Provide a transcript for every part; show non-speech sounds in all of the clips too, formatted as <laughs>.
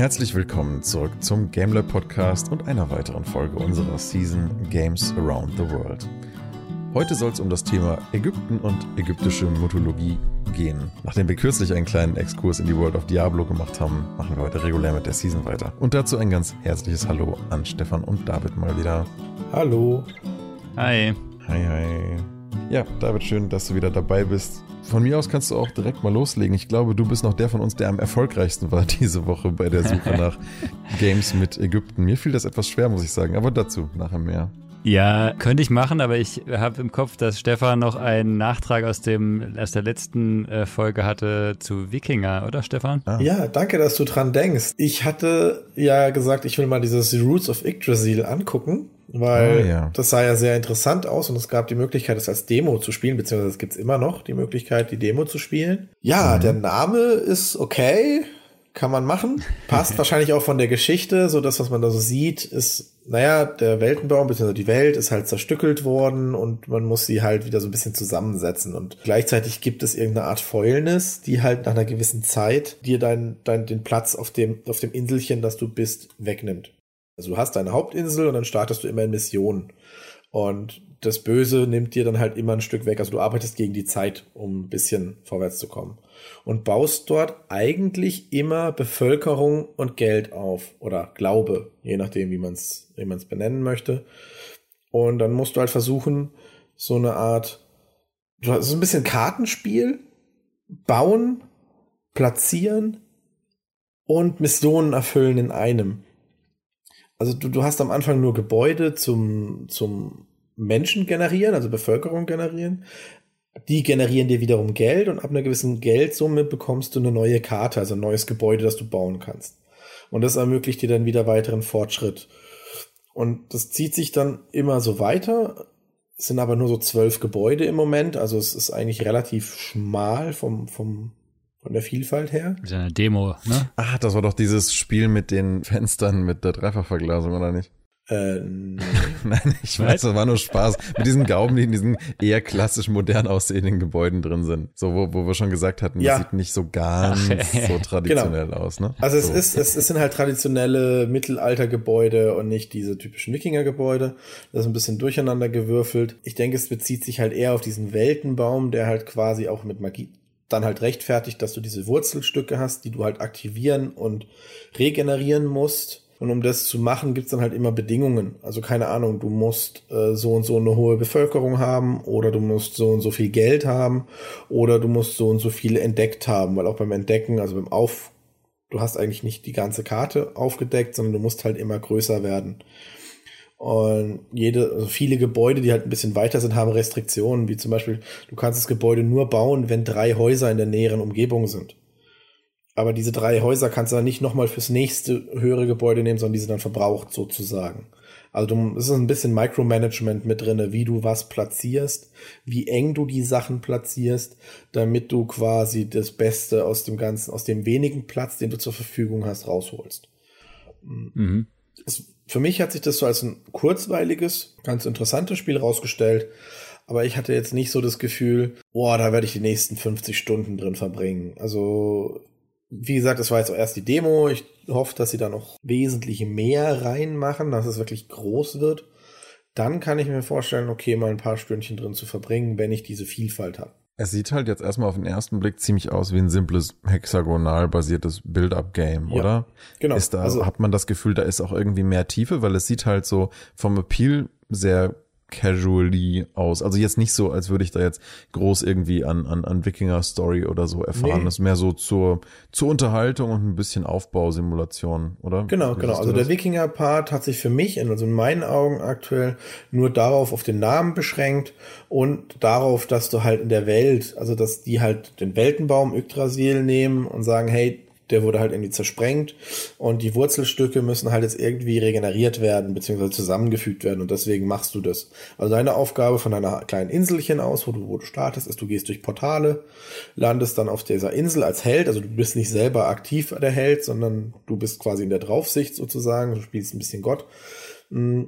Herzlich willkommen zurück zum GameLab Podcast und einer weiteren Folge unserer Season Games Around the World. Heute soll es um das Thema Ägypten und ägyptische Mythologie gehen. Nachdem wir kürzlich einen kleinen Exkurs in die World of Diablo gemacht haben, machen wir heute regulär mit der Season weiter. Und dazu ein ganz herzliches Hallo an Stefan und David mal wieder. Hallo. Hi. Hi, hi. Ja, David, schön, dass du wieder dabei bist. Von mir aus kannst du auch direkt mal loslegen. Ich glaube, du bist noch der von uns, der am erfolgreichsten war <laughs> diese Woche bei der Suche nach Games mit Ägypten. Mir fiel das etwas schwer, muss ich sagen, aber dazu nachher mehr. Ja, könnte ich machen, aber ich habe im Kopf, dass Stefan noch einen Nachtrag aus, dem, aus der letzten äh, Folge hatte zu Wikinger, oder Stefan? Ah. Ja, danke, dass du dran denkst. Ich hatte ja gesagt, ich will mal dieses Roots of Yggdrasil angucken weil oh, ja. das sah ja sehr interessant aus und es gab die Möglichkeit, es als Demo zu spielen, beziehungsweise es gibt immer noch die Möglichkeit, die Demo zu spielen. Ja, mhm. der Name ist okay, kann man machen, passt <laughs> wahrscheinlich auch von der Geschichte, so das, was man da so sieht, ist, naja, der Weltenbaum, beziehungsweise die Welt ist halt zerstückelt worden und man muss sie halt wieder so ein bisschen zusammensetzen und gleichzeitig gibt es irgendeine Art Fäulnis, die halt nach einer gewissen Zeit dir dein, dein, den Platz auf dem, auf dem Inselchen, das du bist, wegnimmt. Also du hast deine Hauptinsel und dann startest du immer in Missionen. Und das Böse nimmt dir dann halt immer ein Stück weg. Also du arbeitest gegen die Zeit, um ein bisschen vorwärts zu kommen. Und baust dort eigentlich immer Bevölkerung und Geld auf. Oder Glaube, je nachdem, wie man es wie man's benennen möchte. Und dann musst du halt versuchen, so eine Art, so ein bisschen Kartenspiel, bauen, platzieren und Missionen erfüllen in einem also du, du hast am Anfang nur Gebäude zum, zum Menschen generieren, also Bevölkerung generieren. Die generieren dir wiederum Geld und ab einer gewissen Geldsumme bekommst du eine neue Karte, also ein neues Gebäude, das du bauen kannst. Und das ermöglicht dir dann wieder weiteren Fortschritt. Und das zieht sich dann immer so weiter. Es sind aber nur so zwölf Gebäude im Moment, also es ist eigentlich relativ schmal vom, vom von der Vielfalt her. Das ist ja eine Demo, ne? Ach, das war doch dieses Spiel mit den Fenstern mit der Dreifachverglasung, oder nicht? Äh, nee. <laughs> Nein, ich weiß, das war nur Spaß. Mit diesen Gauben, die in diesen eher klassisch modern aussehenden Gebäuden drin sind. So, wo, wo wir schon gesagt hatten, ja. das sieht nicht so ganz Ach, so traditionell genau. aus, ne? Also so. es ist, es, es sind halt traditionelle Mittelaltergebäude und nicht diese typischen Wikingergebäude. Das ist ein bisschen durcheinander gewürfelt. Ich denke, es bezieht sich halt eher auf diesen Weltenbaum, der halt quasi auch mit Magie dann halt rechtfertigt, dass du diese Wurzelstücke hast, die du halt aktivieren und regenerieren musst. Und um das zu machen, gibt's dann halt immer Bedingungen. Also keine Ahnung, du musst äh, so und so eine hohe Bevölkerung haben oder du musst so und so viel Geld haben oder du musst so und so viel entdeckt haben, weil auch beim Entdecken, also beim Auf, du hast eigentlich nicht die ganze Karte aufgedeckt, sondern du musst halt immer größer werden. Und jede, also viele Gebäude, die halt ein bisschen weiter sind, haben Restriktionen, wie zum Beispiel, du kannst das Gebäude nur bauen, wenn drei Häuser in der näheren Umgebung sind. Aber diese drei Häuser kannst du dann nicht nochmal fürs nächste höhere Gebäude nehmen, sondern die sind dann verbraucht sozusagen. Also du, es ist ein bisschen Micromanagement mit drinne, wie du was platzierst, wie eng du die Sachen platzierst, damit du quasi das Beste aus dem Ganzen, aus dem wenigen Platz, den du zur Verfügung hast, rausholst. Mhm. Es für mich hat sich das so als ein kurzweiliges, ganz interessantes Spiel rausgestellt. Aber ich hatte jetzt nicht so das Gefühl, boah, da werde ich die nächsten 50 Stunden drin verbringen. Also, wie gesagt, das war jetzt auch erst die Demo. Ich hoffe, dass sie da noch wesentlich mehr reinmachen, dass es wirklich groß wird. Dann kann ich mir vorstellen, okay, mal ein paar Stündchen drin zu verbringen, wenn ich diese Vielfalt habe. Es sieht halt jetzt erstmal auf den ersten Blick ziemlich aus wie ein simples hexagonal basiertes Build-up-Game, ja, oder? Genau. Ist da, also, hat man das Gefühl, da ist auch irgendwie mehr Tiefe, weil es sieht halt so vom Appeal sehr casually aus. Also jetzt nicht so, als würde ich da jetzt groß irgendwie an, an, an Wikinger-Story oder so erfahren. Nee. Das ist mehr so zur, zur Unterhaltung und ein bisschen Aufbausimulation, oder? Genau, Wie genau. Also das? der Wikinger-Part hat sich für mich, also in meinen Augen aktuell, nur darauf auf den Namen beschränkt und darauf, dass du halt in der Welt, also dass die halt den Weltenbaum Yggdrasil nehmen und sagen, hey, der wurde halt irgendwie zersprengt. Und die Wurzelstücke müssen halt jetzt irgendwie regeneriert werden, beziehungsweise zusammengefügt werden. Und deswegen machst du das. Also deine Aufgabe von deiner kleinen Inselchen aus, wo du, wo du startest, ist, du gehst durch Portale, landest dann auf dieser Insel als Held, also du bist nicht selber aktiv der Held, sondern du bist quasi in der Draufsicht sozusagen, du spielst ein bisschen Gott. Mm,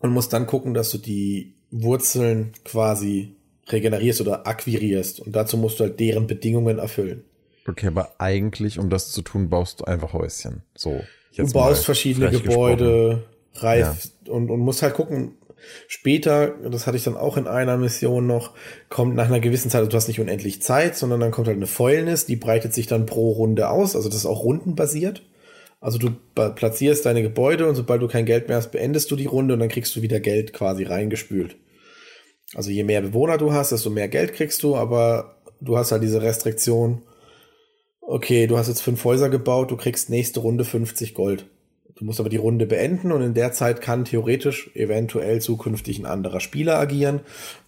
und musst dann gucken, dass du die Wurzeln quasi regenerierst oder akquirierst. Und dazu musst du halt deren Bedingungen erfüllen. Okay, aber eigentlich, um das zu tun, baust du einfach Häuschen. So. du baust verschiedene Gebäude, reif ja. und, und musst halt gucken, Später, das hatte ich dann auch in einer Mission noch, kommt nach einer gewissen Zeit, also du hast nicht unendlich Zeit, sondern dann kommt halt eine Fäulnis, die breitet sich dann pro Runde aus, also das ist auch rundenbasiert. Also du platzierst deine Gebäude und sobald du kein Geld mehr hast, beendest du die Runde und dann kriegst du wieder Geld quasi reingespült. Also je mehr Bewohner du hast, desto mehr Geld kriegst du, aber du hast halt diese Restriktion, okay, du hast jetzt fünf Häuser gebaut, du kriegst nächste Runde 50 Gold. Du musst aber die Runde beenden und in der Zeit kann theoretisch eventuell zukünftig ein anderer Spieler agieren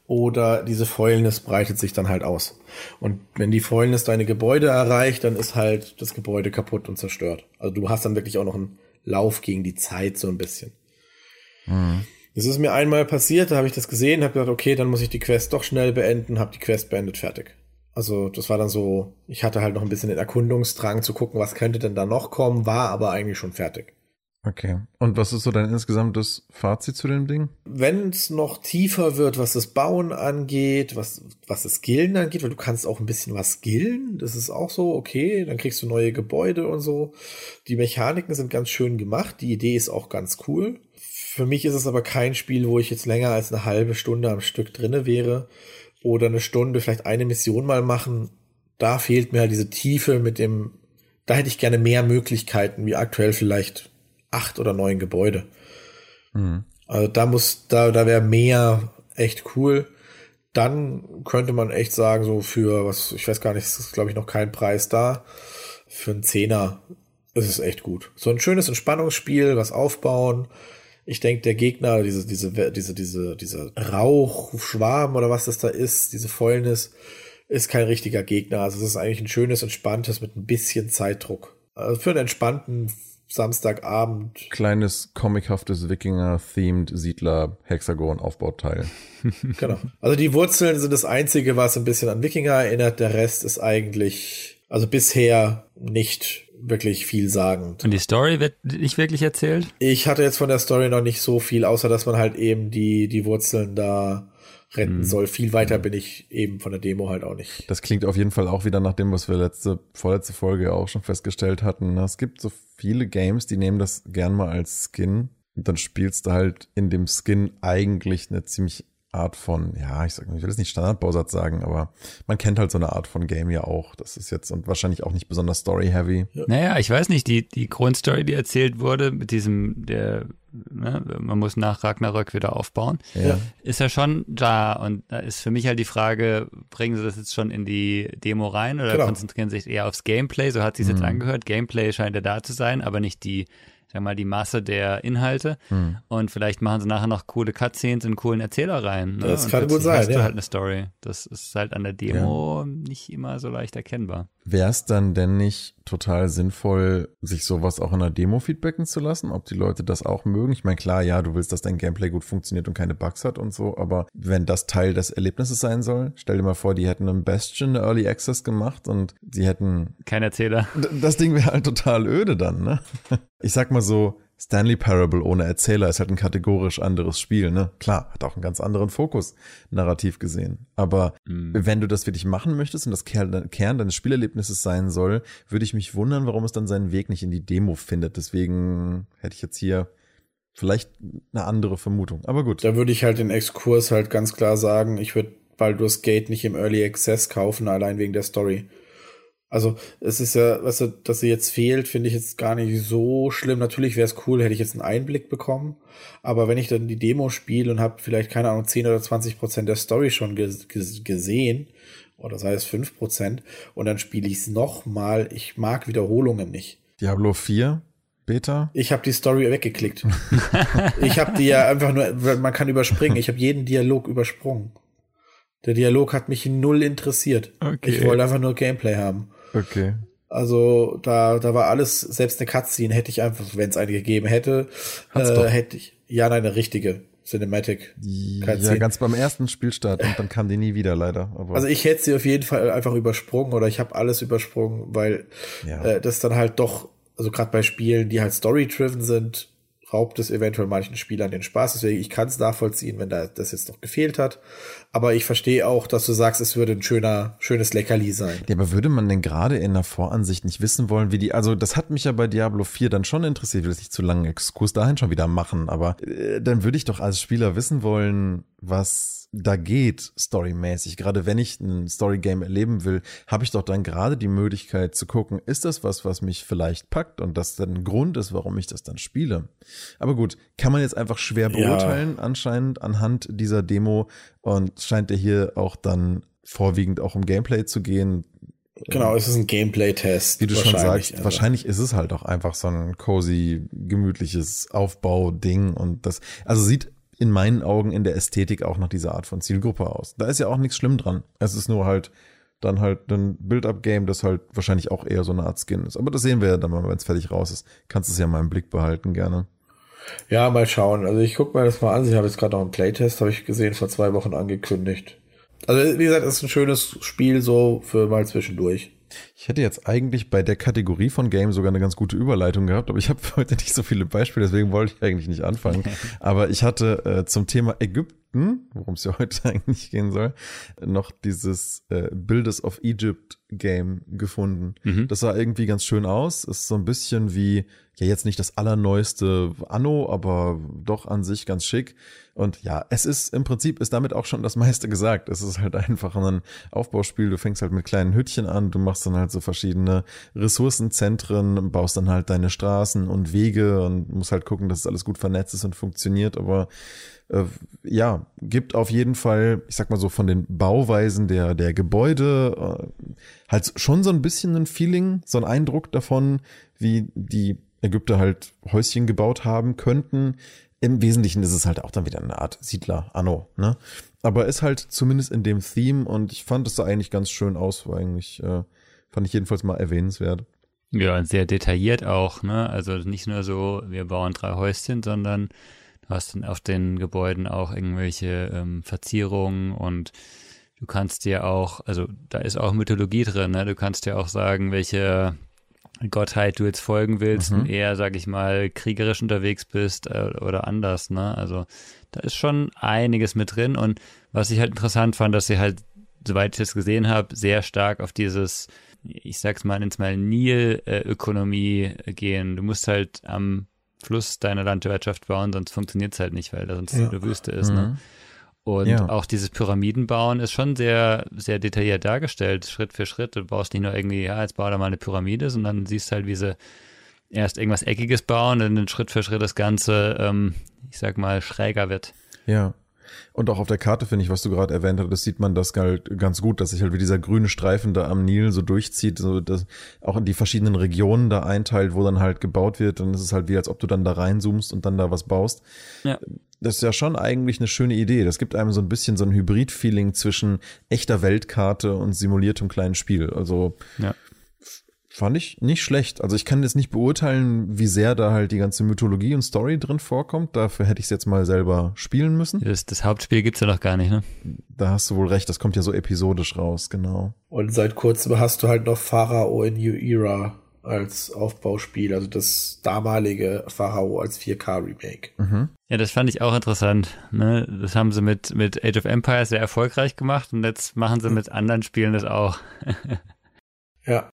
oder diese Fäulnis breitet sich dann halt aus. Und wenn die Fäulnis deine Gebäude erreicht, dann ist halt das Gebäude kaputt und zerstört. Also du hast dann wirklich auch noch einen Lauf gegen die Zeit so ein bisschen. Mhm. Das ist mir einmal passiert, da habe ich das gesehen, habe gedacht, okay, dann muss ich die Quest doch schnell beenden, habe die Quest beendet, fertig. Also das war dann so, ich hatte halt noch ein bisschen den Erkundungsdrang zu gucken, was könnte denn da noch kommen, war aber eigentlich schon fertig. Okay. Und was ist so dein insgesamtes Fazit zu dem Ding? Wenn es noch tiefer wird, was das Bauen angeht, was, was das Skillen angeht, weil du kannst auch ein bisschen was skillen, das ist auch so, okay, dann kriegst du neue Gebäude und so. Die Mechaniken sind ganz schön gemacht, die Idee ist auch ganz cool. Für mich ist es aber kein Spiel, wo ich jetzt länger als eine halbe Stunde am Stück drinne wäre oder eine Stunde vielleicht eine Mission mal machen. Da fehlt mir halt diese Tiefe mit dem, da hätte ich gerne mehr Möglichkeiten, wie aktuell vielleicht acht oder neun Gebäude. Mhm. Also da muss, da, da wäre mehr echt cool. Dann könnte man echt sagen, so für was, ich weiß gar nicht, es ist glaube ich noch kein Preis da. Für einen Zehner ist es echt gut. So ein schönes Entspannungsspiel, was aufbauen. Ich denke, der Gegner, diese, diese, diese, diese, diese Rauchschwarm oder was das da ist, diese Fäulnis, ist kein richtiger Gegner. Also es ist eigentlich ein schönes, entspanntes mit ein bisschen Zeitdruck. Also für einen entspannten Samstagabend. Kleines, comichaftes Wikinger-themed Siedler-Hexagon-Aufbauteil. <laughs> <laughs> genau. Also die Wurzeln sind das Einzige, was ein bisschen an Wikinger erinnert. Der Rest ist eigentlich, also bisher nicht wirklich viel sagend. Und die Story wird nicht wirklich erzählt? Ich hatte jetzt von der Story noch nicht so viel, außer dass man halt eben die, die Wurzeln da retten mhm. soll. Viel weiter bin ich eben von der Demo halt auch nicht. Das klingt auf jeden Fall auch wieder nach dem, was wir letzte, vorletzte Folge auch schon festgestellt hatten. Es gibt so viele Games, die nehmen das gern mal als Skin und dann spielst du halt in dem Skin eigentlich eine ziemlich Art von, ja, ich sag, ich will jetzt nicht Standardbausatz sagen, aber man kennt halt so eine Art von Game ja auch. Das ist jetzt und wahrscheinlich auch nicht besonders story-heavy. Ja. Naja, ich weiß nicht, die, die Grundstory, die erzählt wurde, mit diesem, der, ne, man muss nach Ragnarök wieder aufbauen, ja. ist ja schon da. Und da ist für mich halt die Frage, bringen sie das jetzt schon in die Demo rein oder genau. konzentrieren sie sich eher aufs Gameplay? So hat sie es mhm. jetzt angehört. Gameplay scheint ja da zu sein, aber nicht die sag mal, die Masse der Inhalte. Hm. Und vielleicht machen sie nachher noch coole Cutscenes in coolen Erzähler rein. Ne? Das kann gut sein. Hast ja. du halt eine Story. Das ist halt an der Demo ja. nicht immer so leicht erkennbar. Wäre es dann denn nicht total sinnvoll, sich sowas auch in der Demo feedbacken zu lassen, ob die Leute das auch mögen? Ich meine, klar, ja, du willst, dass dein Gameplay gut funktioniert und keine Bugs hat und so, aber wenn das Teil des Erlebnisses sein soll, stell dir mal vor, die hätten einen Bastion Early Access gemacht und sie hätten. Kein Erzähler. Das Ding wäre halt total öde dann, ne? Ich sag mal so, Stanley Parable ohne Erzähler ist halt ein kategorisch anderes Spiel, ne? Klar, hat auch einen ganz anderen Fokus, narrativ gesehen. Aber mhm. wenn du das wirklich machen möchtest und das Kern, Kern deines Spielerlebnisses sein soll, würde ich mich wundern, warum es dann seinen Weg nicht in die Demo findet. Deswegen hätte ich jetzt hier vielleicht eine andere Vermutung. Aber gut. Da würde ich halt den Exkurs halt ganz klar sagen, ich würde Baldur's Gate nicht im Early Access kaufen, allein wegen der Story. Also es ist ja, weißt du, dass sie jetzt fehlt, finde ich jetzt gar nicht so schlimm. Natürlich wäre es cool, hätte ich jetzt einen Einblick bekommen. Aber wenn ich dann die Demo spiele und habe vielleicht, keine Ahnung, 10 oder 20 Prozent der Story schon gesehen, oder sei es 5 Prozent, und dann spiele ich es nochmal, ich mag Wiederholungen nicht. Diablo 4? Beta? Ich habe die Story weggeklickt. <laughs> ich habe die ja einfach nur, man kann überspringen. Ich habe jeden Dialog übersprungen. Der Dialog hat mich null interessiert. Okay. Ich wollte einfach nur Gameplay haben. Okay. Also da, da war alles, selbst eine Cutscene hätte ich einfach, wenn es eine gegeben hätte, äh, hätte ich, ja, nein, eine richtige Cinematic. Cutscene. Ja, ganz beim ersten Spielstart und dann kam die nie wieder, leider. Aber also ich hätte sie auf jeden Fall einfach übersprungen oder ich habe alles übersprungen, weil ja. äh, das dann halt doch, also gerade bei Spielen, die halt story-driven sind, raubt es eventuell manchen Spielern den Spaß. Deswegen, ich kann es nachvollziehen, wenn da das jetzt noch gefehlt hat. Aber ich verstehe auch, dass du sagst, es würde ein schöner, schönes Leckerli sein. Ja, aber würde man denn gerade in der Voransicht nicht wissen wollen, wie die, also das hat mich ja bei Diablo 4 dann schon interessiert, ich will jetzt nicht zu langen Exkurs dahin schon wieder machen, aber äh, dann würde ich doch als Spieler wissen wollen, was da geht, storymäßig. Gerade wenn ich ein Storygame erleben will, habe ich doch dann gerade die Möglichkeit zu gucken, ist das was, was mich vielleicht packt und das dann ein Grund ist, warum ich das dann spiele. Aber gut, kann man jetzt einfach schwer beurteilen, ja. anscheinend anhand dieser Demo und scheint ja hier auch dann vorwiegend auch um Gameplay zu gehen. Genau, es ist ein Gameplay-Test. Wie du schon sagst, also. wahrscheinlich ist es halt auch einfach so ein cozy, gemütliches Aufbau-Ding und das, also sieht in meinen Augen in der Ästhetik auch nach dieser Art von Zielgruppe aus. Da ist ja auch nichts schlimm dran. Es ist nur halt dann halt ein Build-up-Game, das halt wahrscheinlich auch eher so eine Art Skin ist. Aber das sehen wir ja dann mal, wenn es fertig raus ist. Kannst es ja mal im Blick behalten, gerne. Ja, mal schauen. Also ich gucke mir das mal an. Ich habe jetzt gerade noch einen Playtest, habe ich gesehen, vor zwei Wochen angekündigt. Also wie gesagt, es ist ein schönes Spiel so für mal zwischendurch. Ich hätte jetzt eigentlich bei der Kategorie von Game sogar eine ganz gute Überleitung gehabt, aber ich habe <laughs> heute nicht so viele Beispiele, deswegen wollte ich eigentlich nicht anfangen. <laughs> aber ich hatte äh, zum Thema Ägypten, worum es ja <laughs> heute eigentlich gehen soll, noch dieses äh, Builders of Egypt Game gefunden. Mhm. Das sah irgendwie ganz schön aus. Ist so ein bisschen wie, ja jetzt nicht das allerneueste Anno, aber doch an sich ganz schick. Und ja, es ist im Prinzip ist damit auch schon das meiste gesagt. Es ist halt <laughs> einfach ein Aufbauspiel. Du fängst halt mit kleinen Hütchen an, du machst dann halt so verschiedene Ressourcenzentren, baust dann halt deine Straßen und Wege und musst halt gucken, dass es alles gut vernetzt ist und funktioniert. Aber ja, gibt auf jeden Fall, ich sag mal so, von den Bauweisen der, der Gebäude äh, halt schon so ein bisschen ein Feeling, so ein Eindruck davon, wie die Ägypter halt Häuschen gebaut haben könnten. Im Wesentlichen ist es halt auch dann wieder eine Art Siedler, Anno, ne? Aber ist halt zumindest in dem Theme und ich fand es da eigentlich ganz schön aus, war eigentlich, äh, fand ich jedenfalls mal erwähnenswert. Ja, sehr detailliert auch, ne? Also nicht nur so, wir bauen drei Häuschen, sondern du hast dann auf den Gebäuden auch irgendwelche ähm, Verzierungen und du kannst dir auch, also da ist auch Mythologie drin, ne? Du kannst dir auch sagen, welche Gottheit du jetzt folgen willst mhm. und eher, sag ich mal, kriegerisch unterwegs bist äh, oder anders, ne? Also da ist schon einiges mit drin und was ich halt interessant fand, dass sie halt, soweit ich das gesehen habe, sehr stark auf dieses, ich sag's mal, ins mal Nil-Ökonomie gehen. Du musst halt am Fluss deiner Landwirtschaft bauen, sonst funktioniert's halt nicht, weil da sonst ja. eine Wüste ist, ne? mhm. ne? Und ja. auch dieses Pyramidenbauen ist schon sehr, sehr detailliert dargestellt, Schritt für Schritt. Du baust nicht nur irgendwie, ja, jetzt bau da mal eine Pyramide, sondern siehst halt, wie sie erst irgendwas Eckiges bauen und dann Schritt für Schritt das Ganze, ähm, ich sag mal, schräger wird. Ja. Und auch auf der Karte, finde ich, was du gerade erwähnt hast, das sieht man das halt ganz gut, dass sich halt wie dieser grüne Streifen da am Nil so durchzieht, so dass auch in die verschiedenen Regionen da einteilt, wo dann halt gebaut wird. Dann ist es halt wie, als ob du dann da reinzoomst und dann da was baust. Ja. Das ist ja schon eigentlich eine schöne Idee. Das gibt einem so ein bisschen so ein Hybrid-Feeling zwischen echter Weltkarte und simuliertem kleinen Spiel. Also ja fand ich nicht schlecht. Also ich kann jetzt nicht beurteilen, wie sehr da halt die ganze Mythologie und Story drin vorkommt. Dafür hätte ich es jetzt mal selber spielen müssen. Das, das Hauptspiel gibt's ja noch gar nicht, ne? Da hast du wohl recht, das kommt ja so episodisch raus, genau. Und seit kurzem hast du halt noch Pharao in New Era als Aufbauspiel, also das damalige Pharao als 4K-Remake. Mhm. Ja, das fand ich auch interessant. Ne? Das haben sie mit, mit Age of Empires sehr erfolgreich gemacht und jetzt machen sie mit anderen Spielen das auch. <laughs> ja,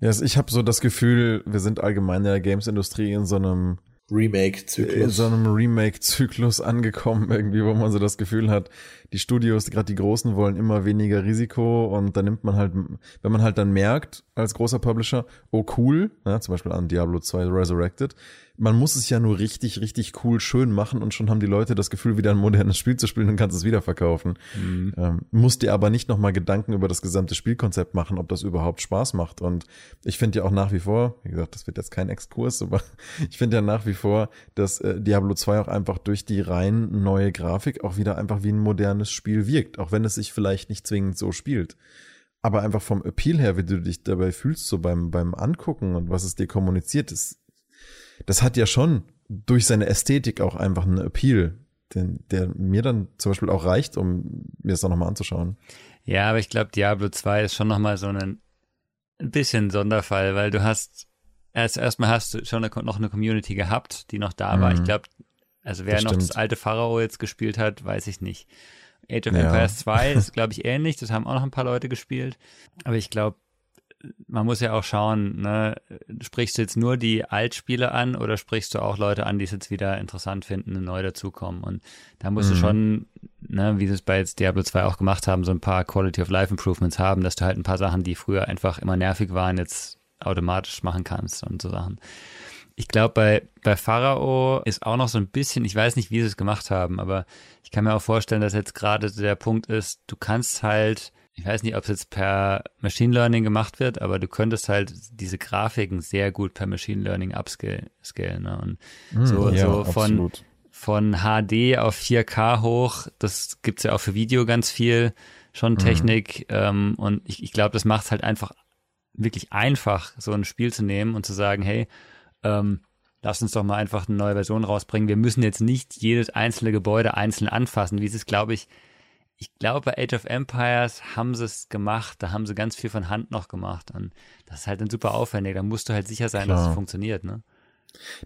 ja, ich habe so das Gefühl, wir sind allgemein in der Games-Industrie in so einem Remake-Zyklus. In so einem Remake-Zyklus angekommen, <laughs> irgendwie, wo man so das Gefühl hat, die Studios, gerade die Großen, wollen immer weniger Risiko und dann nimmt man halt, wenn man halt dann merkt, als großer Publisher, oh cool, ja, zum Beispiel an Diablo 2 Resurrected, man muss es ja nur richtig, richtig cool schön machen und schon haben die Leute das Gefühl, wieder ein modernes Spiel zu spielen und kannst es wieder verkaufen. Mhm. Ähm, musst dir aber nicht nochmal Gedanken über das gesamte Spielkonzept machen, ob das überhaupt Spaß macht. Und ich finde ja auch nach wie vor, wie gesagt, das wird jetzt kein Exkurs, <laughs> aber ich finde ja nach wie vor, dass äh, Diablo 2 auch einfach durch die rein neue Grafik auch wieder einfach wie ein modernes Spiel wirkt, auch wenn es sich vielleicht nicht zwingend so spielt aber einfach vom Appeal her, wie du dich dabei fühlst, so beim, beim Angucken und was es dir kommuniziert, ist das hat ja schon durch seine Ästhetik auch einfach einen Appeal, den, der mir dann zum Beispiel auch reicht, um mir das dann nochmal anzuschauen. Ja, aber ich glaube, Diablo 2 ist schon nochmal so ein, ein bisschen Sonderfall, weil du hast, erst erstmal hast du schon eine, noch eine Community gehabt, die noch da war. Ich mhm. glaube, also wer das noch das alte Pharao jetzt gespielt hat, weiß ich nicht. Age of ja. Empires 2 <laughs> ist, glaube ich, ähnlich. Das haben auch noch ein paar Leute gespielt. Aber ich glaube, man muss ja auch schauen, ne, sprichst du jetzt nur die Altspiele an oder sprichst du auch Leute an, die es jetzt wieder interessant finden neu dazukommen? Und da musst mhm. du schon, ne, wie sie es bei jetzt Diablo 2 auch gemacht haben, so ein paar Quality of Life Improvements haben, dass du halt ein paar Sachen, die früher einfach immer nervig waren, jetzt automatisch machen kannst und so Sachen. Ich glaube, bei, bei Pharao ist auch noch so ein bisschen, ich weiß nicht, wie sie es gemacht haben, aber ich kann mir auch vorstellen, dass jetzt gerade der Punkt ist, du kannst halt ich weiß nicht, ob es jetzt per Machine Learning gemacht wird, aber du könntest halt diese Grafiken sehr gut per Machine Learning upscalen. Ne? Und mm, so, ja, so von, von HD auf 4K hoch, das gibt's ja auch für Video ganz viel schon mhm. Technik. Mm. Ähm, und ich, ich glaube, das macht es halt einfach wirklich einfach, so ein Spiel zu nehmen und zu sagen, hey, ähm, lass uns doch mal einfach eine neue Version rausbringen. Wir müssen jetzt nicht jedes einzelne Gebäude einzeln anfassen, wie es ist, glaube ich, ich glaube, bei Age of Empires haben sie es gemacht, da haben sie ganz viel von Hand noch gemacht. Und das ist halt dann super aufwendig. Da musst du halt sicher sein, Klar. dass es funktioniert, ne?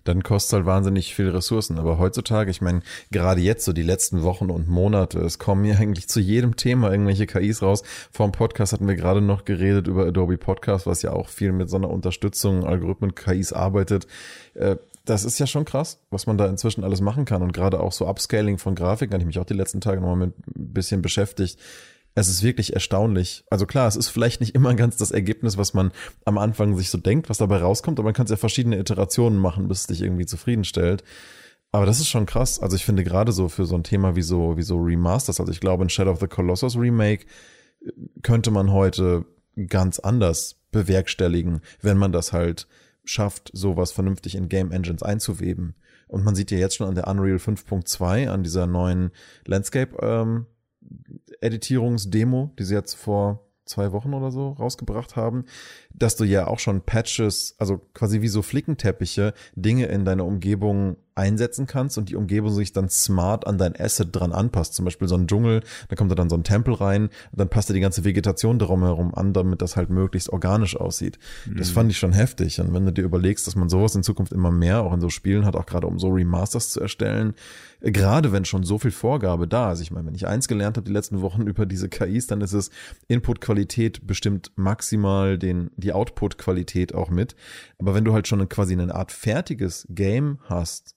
Dann kostet halt wahnsinnig viel Ressourcen. Aber heutzutage, ich meine, gerade jetzt, so die letzten Wochen und Monate, es kommen ja <laughs> eigentlich zu jedem Thema irgendwelche KIs raus. Vor dem Podcast hatten wir gerade noch geredet über Adobe Podcast, was ja auch viel mit so einer Unterstützung, Algorithmen, KIs arbeitet. Äh, das ist ja schon krass, was man da inzwischen alles machen kann. Und gerade auch so Upscaling von Grafiken, da habe ich mich auch die letzten Tage nochmal mit ein bisschen beschäftigt. Es ist wirklich erstaunlich. Also klar, es ist vielleicht nicht immer ganz das Ergebnis, was man am Anfang sich so denkt, was dabei rauskommt, aber man kann es ja verschiedene Iterationen machen, bis es dich irgendwie zufriedenstellt. Aber das ist schon krass. Also ich finde gerade so für so ein Thema wie so, wie so Remasters, also ich glaube, in Shadow of the Colossus Remake könnte man heute ganz anders bewerkstelligen, wenn man das halt schafft, sowas vernünftig in Game Engines einzuweben. Und man sieht ja jetzt schon an der Unreal 5.2, an dieser neuen Landscape ähm, Editierungsdemo, die sie jetzt vor zwei Wochen oder so rausgebracht haben, dass du ja auch schon Patches, also quasi wie so Flickenteppiche, Dinge in deiner Umgebung einsetzen kannst und die Umgebung sich dann smart an dein Asset dran anpasst. Zum Beispiel so ein Dschungel, da kommt da dann so ein Tempel rein, dann passt er die ganze Vegetation drumherum an, damit das halt möglichst organisch aussieht. Mhm. Das fand ich schon heftig. Und wenn du dir überlegst, dass man sowas in Zukunft immer mehr auch in so Spielen hat, auch gerade um so Remasters zu erstellen, äh, gerade wenn schon so viel Vorgabe da ist. Ich meine, wenn ich eins gelernt habe die letzten Wochen <laughs> über diese KIs, dann ist es Input-Qualität bestimmt maximal den, die Output-Qualität auch mit. Aber wenn du halt schon quasi eine Art fertiges Game hast,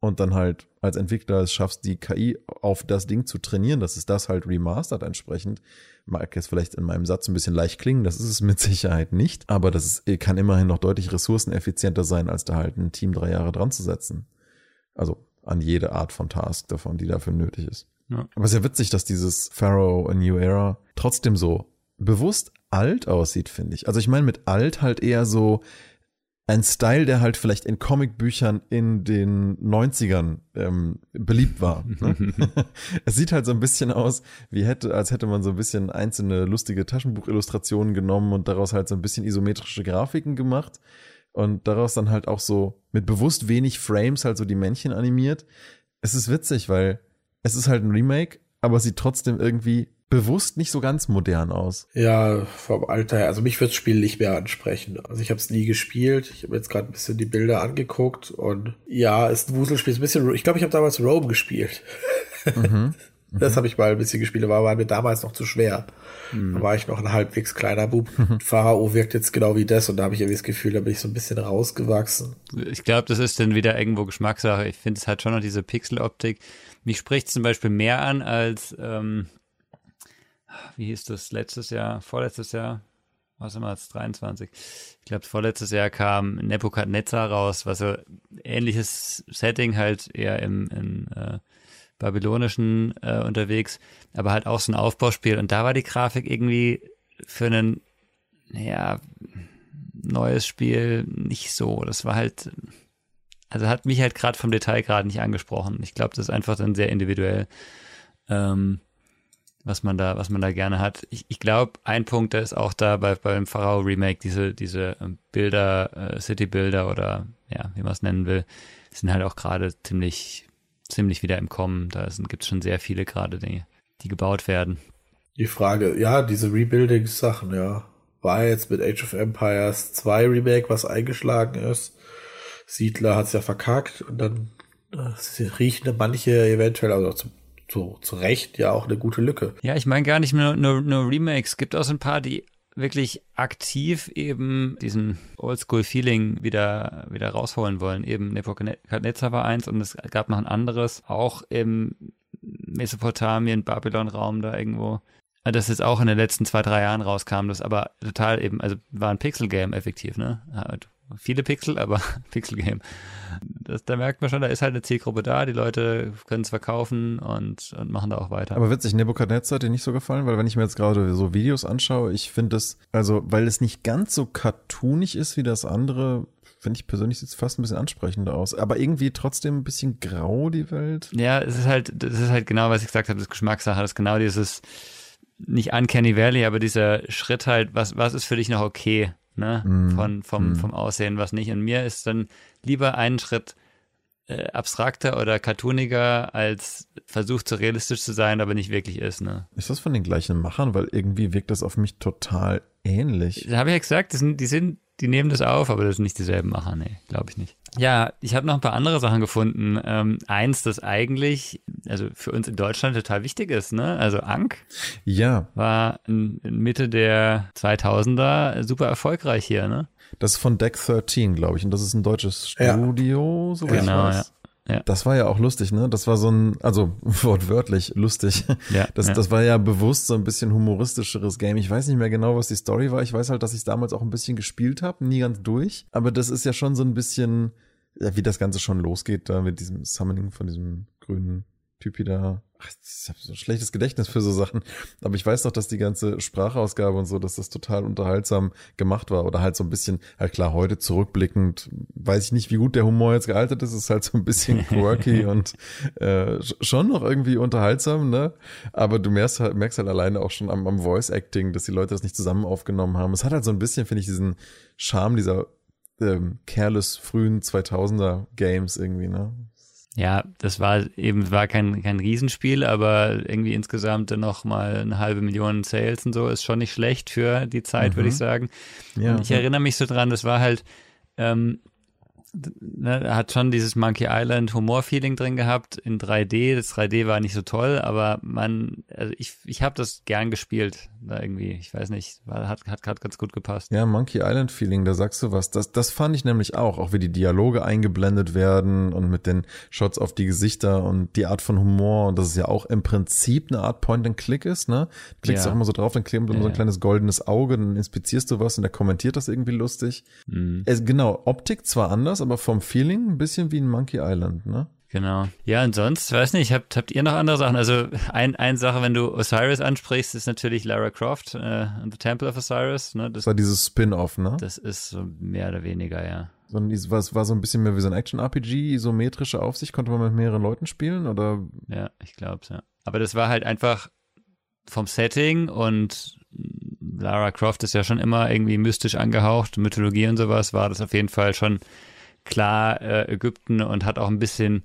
und dann halt als Entwickler es schaffst, die KI auf das Ding zu trainieren, dass es das halt remastert entsprechend, mag es vielleicht in meinem Satz ein bisschen leicht klingen, das ist es mit Sicherheit nicht, aber das ist, kann immerhin noch deutlich ressourceneffizienter sein, als da halt ein Team drei Jahre dran zu setzen. Also an jede Art von Task davon, die dafür nötig ist. Ja. Aber es ist ja witzig, dass dieses Pharaoh A New Era trotzdem so bewusst alt aussieht, finde ich. Also ich meine mit alt halt eher so, ein Style, der halt vielleicht in Comicbüchern in den 90ern ähm, beliebt war. Ne? <laughs> es sieht halt so ein bisschen aus, wie hätte, als hätte man so ein bisschen einzelne lustige Taschenbuchillustrationen genommen und daraus halt so ein bisschen isometrische Grafiken gemacht und daraus dann halt auch so mit bewusst wenig Frames halt so die Männchen animiert. Es ist witzig, weil es ist halt ein Remake, aber es sieht trotzdem irgendwie bewusst nicht so ganz modern aus. Ja, vom Alter her. Also mich wird das Spiel nicht mehr ansprechen. Also ich habe es nie gespielt. Ich habe jetzt gerade ein bisschen die Bilder angeguckt und ja, ist ein Wuselspiel. Ist ein bisschen. Ich glaube, ich habe damals Rome gespielt. Mhm. <laughs> Das habe ich mal ein bisschen gespielt, aber war mir damals noch zu schwer. Mhm. Da war ich noch ein halbwegs kleiner Bub. Mhm. <laughs> Pharao wirkt jetzt genau wie das und da habe ich irgendwie das Gefühl, da bin ich so ein bisschen rausgewachsen. Ich glaube, das ist dann wieder irgendwo Geschmackssache. Ich finde es halt schon noch diese Pixeloptik. Mich spricht zum Beispiel mehr an als ähm, wie hieß das, letztes Jahr, vorletztes Jahr, was immer jetzt 23. Ich glaube, vorletztes Jahr kam Nebuchadnezzar raus, was so ähnliches Setting halt eher im, im äh, babylonischen äh, unterwegs, aber halt auch so ein Aufbauspiel. Und da war die Grafik irgendwie für ein ja, neues Spiel nicht so. Das war halt, also hat mich halt gerade vom Detail gerade nicht angesprochen. Ich glaube, das ist einfach dann sehr individuell. Ähm, was man da, was man da gerne hat. Ich, ich glaube, ein Punkt, der ist auch da bei, beim Pharao Remake, diese, diese ähm, Bilder, äh, City-Bilder oder ja, wie man es nennen will, sind halt auch gerade ziemlich, ziemlich wieder im Kommen. Da gibt es schon sehr viele gerade, die, die gebaut werden. Die Frage, ja, diese Rebuilding-Sachen, ja. War jetzt mit Age of Empires 2 Remake, was eingeschlagen ist. Siedler hat's ja verkackt und dann äh, riechen manche eventuell, also zum zu, zu Recht ja auch eine gute Lücke. Ja, ich meine gar nicht nur, nur, nur Remakes. Es gibt auch so ein paar, die wirklich aktiv eben diesen Oldschool-Feeling wieder, wieder rausholen wollen. Eben Nebuchadnezzar war eins und es gab noch ein anderes, auch im Mesopotamien, Babylon-Raum da irgendwo. Das jetzt auch in den letzten zwei, drei Jahren rauskam, das aber total eben, also war ein Pixel-Game effektiv, ne? Viele Pixel, aber <laughs> Pixel-Game. da merkt man schon, da ist halt eine Zielgruppe da, die Leute können es verkaufen und, und machen da auch weiter. Aber witzig, Nebukadnezar hat dir nicht so gefallen, weil wenn ich mir jetzt gerade so Videos anschaue, ich finde es, also weil es nicht ganz so cartoonig ist wie das andere, finde ich persönlich sieht es fast ein bisschen ansprechender aus. Aber irgendwie trotzdem ein bisschen grau, die Welt. Ja, es ist halt, das ist halt genau, was ich gesagt habe, das Geschmackssache, das ist genau dieses, nicht Uncanny Valley, aber dieser Schritt halt, was, was ist für dich noch okay? Ne? Mm. Von, vom, mm. vom Aussehen, was nicht. Und mir ist dann lieber einen Schritt äh, abstrakter oder cartooniger, als versucht so realistisch zu sein, aber nicht wirklich ist, ne? Ist das von den gleichen Machern? Weil irgendwie wirkt das auf mich total ähnlich. Da habe ich ja gesagt, das sind, die sind die nehmen das auf, aber das sind nicht dieselben Macher, nee, glaube ich nicht. Ja, ich habe noch ein paar andere Sachen gefunden. Ähm, eins, das eigentlich, also für uns in Deutschland total wichtig ist, ne? Also Ank. Ja. War in, in Mitte der 2000er super erfolgreich hier, ne? Das ist von Deck 13, glaube ich, und das ist ein deutsches Studio, ja. so genau, ja. Ja. Das war ja auch lustig, ne? Das war so ein, also <laughs> wortwörtlich lustig. Ja, das, ja. das war ja bewusst so ein bisschen humoristischeres Game. Ich weiß nicht mehr genau, was die Story war. Ich weiß halt, dass ich damals auch ein bisschen gespielt habe, nie ganz durch. Aber das ist ja schon so ein bisschen, ja, wie das Ganze schon losgeht, da mit diesem Summoning von diesem grünen Typi da. Ach, ich habe so ein schlechtes Gedächtnis für so Sachen. Aber ich weiß doch, dass die ganze Sprachausgabe und so, dass das total unterhaltsam gemacht war. Oder halt so ein bisschen, halt klar, heute zurückblickend, weiß ich nicht, wie gut der Humor jetzt gealtert ist. Ist halt so ein bisschen <laughs> quirky und äh, schon noch irgendwie unterhaltsam, ne? Aber du merkst halt, merkst halt alleine auch schon am, am Voice-Acting, dass die Leute das nicht zusammen aufgenommen haben. Es hat halt so ein bisschen, finde ich, diesen Charme dieser ähm, careless frühen 2000er Games irgendwie, ne? Ja, das war eben, war kein, kein Riesenspiel, aber irgendwie insgesamt noch mal eine halbe Million Sales und so ist schon nicht schlecht für die Zeit, mhm. würde ich sagen. Ja, und ich erinnere mich so dran, das war halt, ähm, ne, hat schon dieses Monkey Island Humor-Feeling drin gehabt in 3D. Das 3D war nicht so toll, aber man, also ich, ich habe das gern gespielt. Da irgendwie, ich weiß nicht, war, hat, hat, hat ganz gut gepasst. Ja, Monkey Island Feeling, da sagst du was. Das, das fand ich nämlich auch, auch wie die Dialoge eingeblendet werden und mit den Shots auf die Gesichter und die Art von Humor und das ist ja auch im Prinzip eine Art Point-and-Click ist, ne? Klickst ja. auch immer so drauf, dann klemmt ja, so ein kleines goldenes Auge, dann inspizierst du was und der kommentiert das irgendwie lustig. Mhm. Es, genau, Optik zwar anders, aber vom Feeling ein bisschen wie ein Monkey Island, ne? Genau. Ja, und sonst, weiß nicht, habt, habt ihr noch andere Sachen? Also ein, eine Sache, wenn du Osiris ansprichst, ist natürlich Lara Croft äh, und The Temple of Osiris. Ne? Das, das war dieses Spin-off, ne? Das ist so mehr oder weniger, ja. So ein, was war so ein bisschen mehr wie so ein Action-RPG, isometrische Aufsicht, konnte man mit mehreren Leuten spielen, oder? Ja, ich glaub's, ja. Aber das war halt einfach vom Setting und Lara Croft ist ja schon immer irgendwie mystisch angehaucht, Mythologie und sowas, war das auf jeden Fall schon klar äh, Ägypten und hat auch ein bisschen,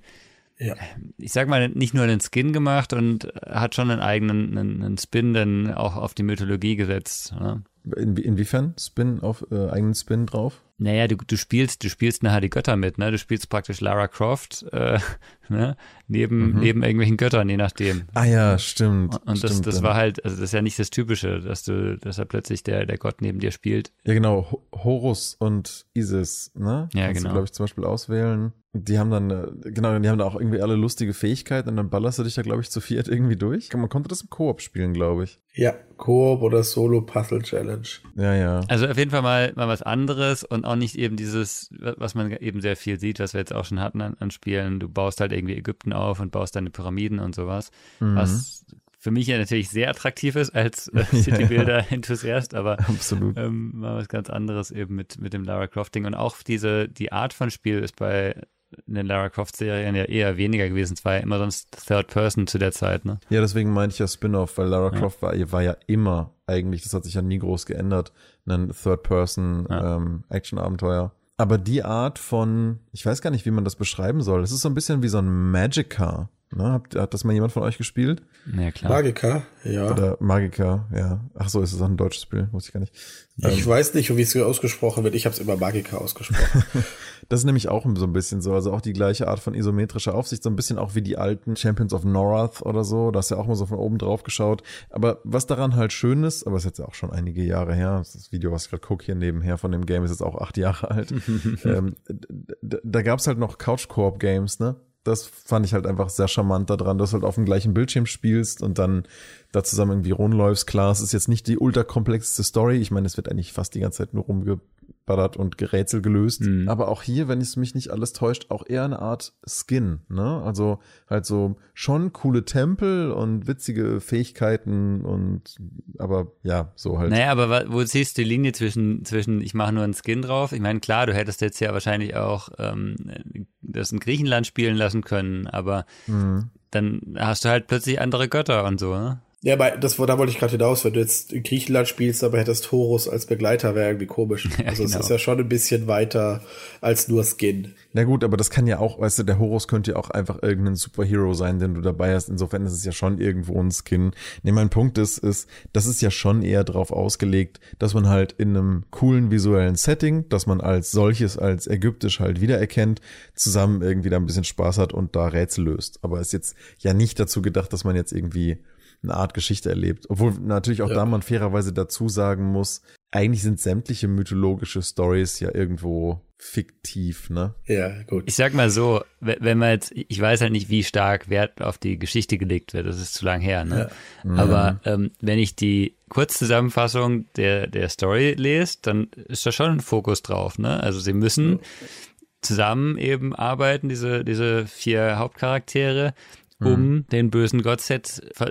ja. ich sag mal, nicht nur einen Skin gemacht und hat schon einen eigenen einen, einen Spin dann auch auf die Mythologie gesetzt. Ne? In, inwiefern Spin auf äh, eigenen Spin drauf? Naja, du, du spielst, du spielst nachher die Götter mit, ne? Du spielst praktisch Lara Croft, äh, <laughs> ne? Neben, mhm. neben irgendwelchen Göttern, je nachdem. Ah ja, stimmt. Und das, stimmt, das war halt, also das ist ja nicht das Typische, dass du, dass er plötzlich der, der Gott neben dir spielt. Ja, genau. Horus und Isis, ne? Ja, Kannst genau. du, glaube ich, zum Beispiel auswählen. Die haben dann, äh, genau, die haben da auch irgendwie alle lustige Fähigkeiten und dann ballerst du dich da, glaube ich, zu viert irgendwie durch. Man konnte das im Koop spielen, glaube ich. Ja, Koop oder Solo Puzzle Challenge. Ja, ja. Also auf jeden Fall mal, mal was anderes und auch nicht eben dieses, was man eben sehr viel sieht, was wir jetzt auch schon hatten an, an Spielen. Du baust halt irgendwie Ägypten auf und baust deine Pyramiden und sowas. Mhm. Was für mich ja natürlich sehr attraktiv ist als <laughs> äh, Citybuilder-Enthusiast, aber Absolut. Ähm, mal was ganz anderes eben mit, mit dem Lara Croft-Ding. Und auch diese, die Art von Spiel ist bei in den Lara Croft-Serien ja eher weniger gewesen. Es war ja immer sonst Third Person zu der Zeit, ne? Ja, deswegen meinte ich ja Spin-off, weil Lara ja. Croft war, war ja immer eigentlich, das hat sich ja nie groß geändert, ein Third Person ja. ähm, Action-Abenteuer. Aber die Art von, ich weiß gar nicht, wie man das beschreiben soll. Es ist so ein bisschen wie so ein Magic Car. Ne? Hat, hat das mal jemand von euch gespielt? Ja, klar. Magica, ja. Oder Magica, ja. Ach so, ist es auch ein deutsches Spiel? Wusste ich gar nicht. Ich ähm, weiß nicht, wie es ausgesprochen wird. Ich habe es immer Magica ausgesprochen. <laughs> das ist nämlich auch so ein bisschen so. Also auch die gleiche Art von isometrischer Aufsicht. So ein bisschen auch wie die alten Champions of Norath oder so. Da hast du ja auch mal so von oben drauf geschaut. Aber was daran halt schön ist, aber es ist jetzt auch schon einige Jahre her. Das Video, was ich gerade gucke hier nebenher von dem Game, ist jetzt auch acht Jahre alt. <laughs> ähm, da da gab es halt noch Couch-Koop-Games, ne? Das fand ich halt einfach sehr charmant daran, dass du halt auf dem gleichen Bildschirm spielst und dann da zusammen irgendwie rumläufst. Klar, es ist jetzt nicht die ultrakomplexeste Story. Ich meine, es wird eigentlich fast die ganze Zeit nur rumgeballert und Gerätsel gelöst. Mhm. Aber auch hier, wenn es mich nicht alles täuscht, auch eher eine Art Skin, ne? Also halt so schon coole Tempel und witzige Fähigkeiten und aber ja, so halt. Naja, aber wo siehst du die Linie zwischen, zwischen ich mache nur einen Skin drauf? Ich meine, klar, du hättest jetzt ja wahrscheinlich auch ähm, das in Griechenland spielen lassen können, aber mhm. dann hast du halt plötzlich andere Götter und so, ne? Ja, aber das, da wollte ich gerade hinaus, wenn du jetzt in Griechenland spielst, aber hättest Horus als Begleiter, wäre irgendwie komisch. <laughs> Ja, also genau. es ist ja schon ein bisschen weiter als nur Skin. Na gut, aber das kann ja auch, weißt du, der Horus könnte ja auch einfach irgendein Superhero sein, den du dabei hast. Insofern ist es ja schon irgendwo ein Skin. Nee, mein Punkt ist, ist, das ist ja schon eher drauf ausgelegt, dass man halt in einem coolen visuellen Setting, dass man als solches, als ägyptisch halt wiedererkennt, zusammen irgendwie da ein bisschen Spaß hat und da Rätsel löst. Aber ist jetzt ja nicht dazu gedacht, dass man jetzt irgendwie eine Art Geschichte erlebt. Obwohl natürlich auch ja. da man fairerweise dazu sagen muss, eigentlich sind sämtliche mythologische Stories ja irgendwo fiktiv, ne? Ja, gut. Ich sag mal so, wenn man jetzt, ich weiß halt nicht, wie stark Wert auf die Geschichte gelegt wird, das ist zu lang her, ne? Ja. Aber mhm. ähm, wenn ich die Kurzzusammenfassung der, der Story lese, dann ist da schon ein Fokus drauf, ne? Also sie müssen zusammen eben arbeiten, diese, diese vier Hauptcharaktere um mhm. den bösen Gott Set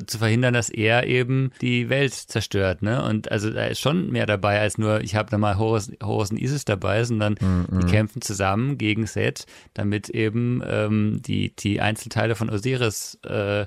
zu verhindern, dass er eben die Welt zerstört. Ne? Und also da ist schon mehr dabei als nur, ich habe da mal Horus, Horus und Isis dabei, sondern mhm. die kämpfen zusammen gegen Set, damit eben ähm, die, die Einzelteile von Osiris äh,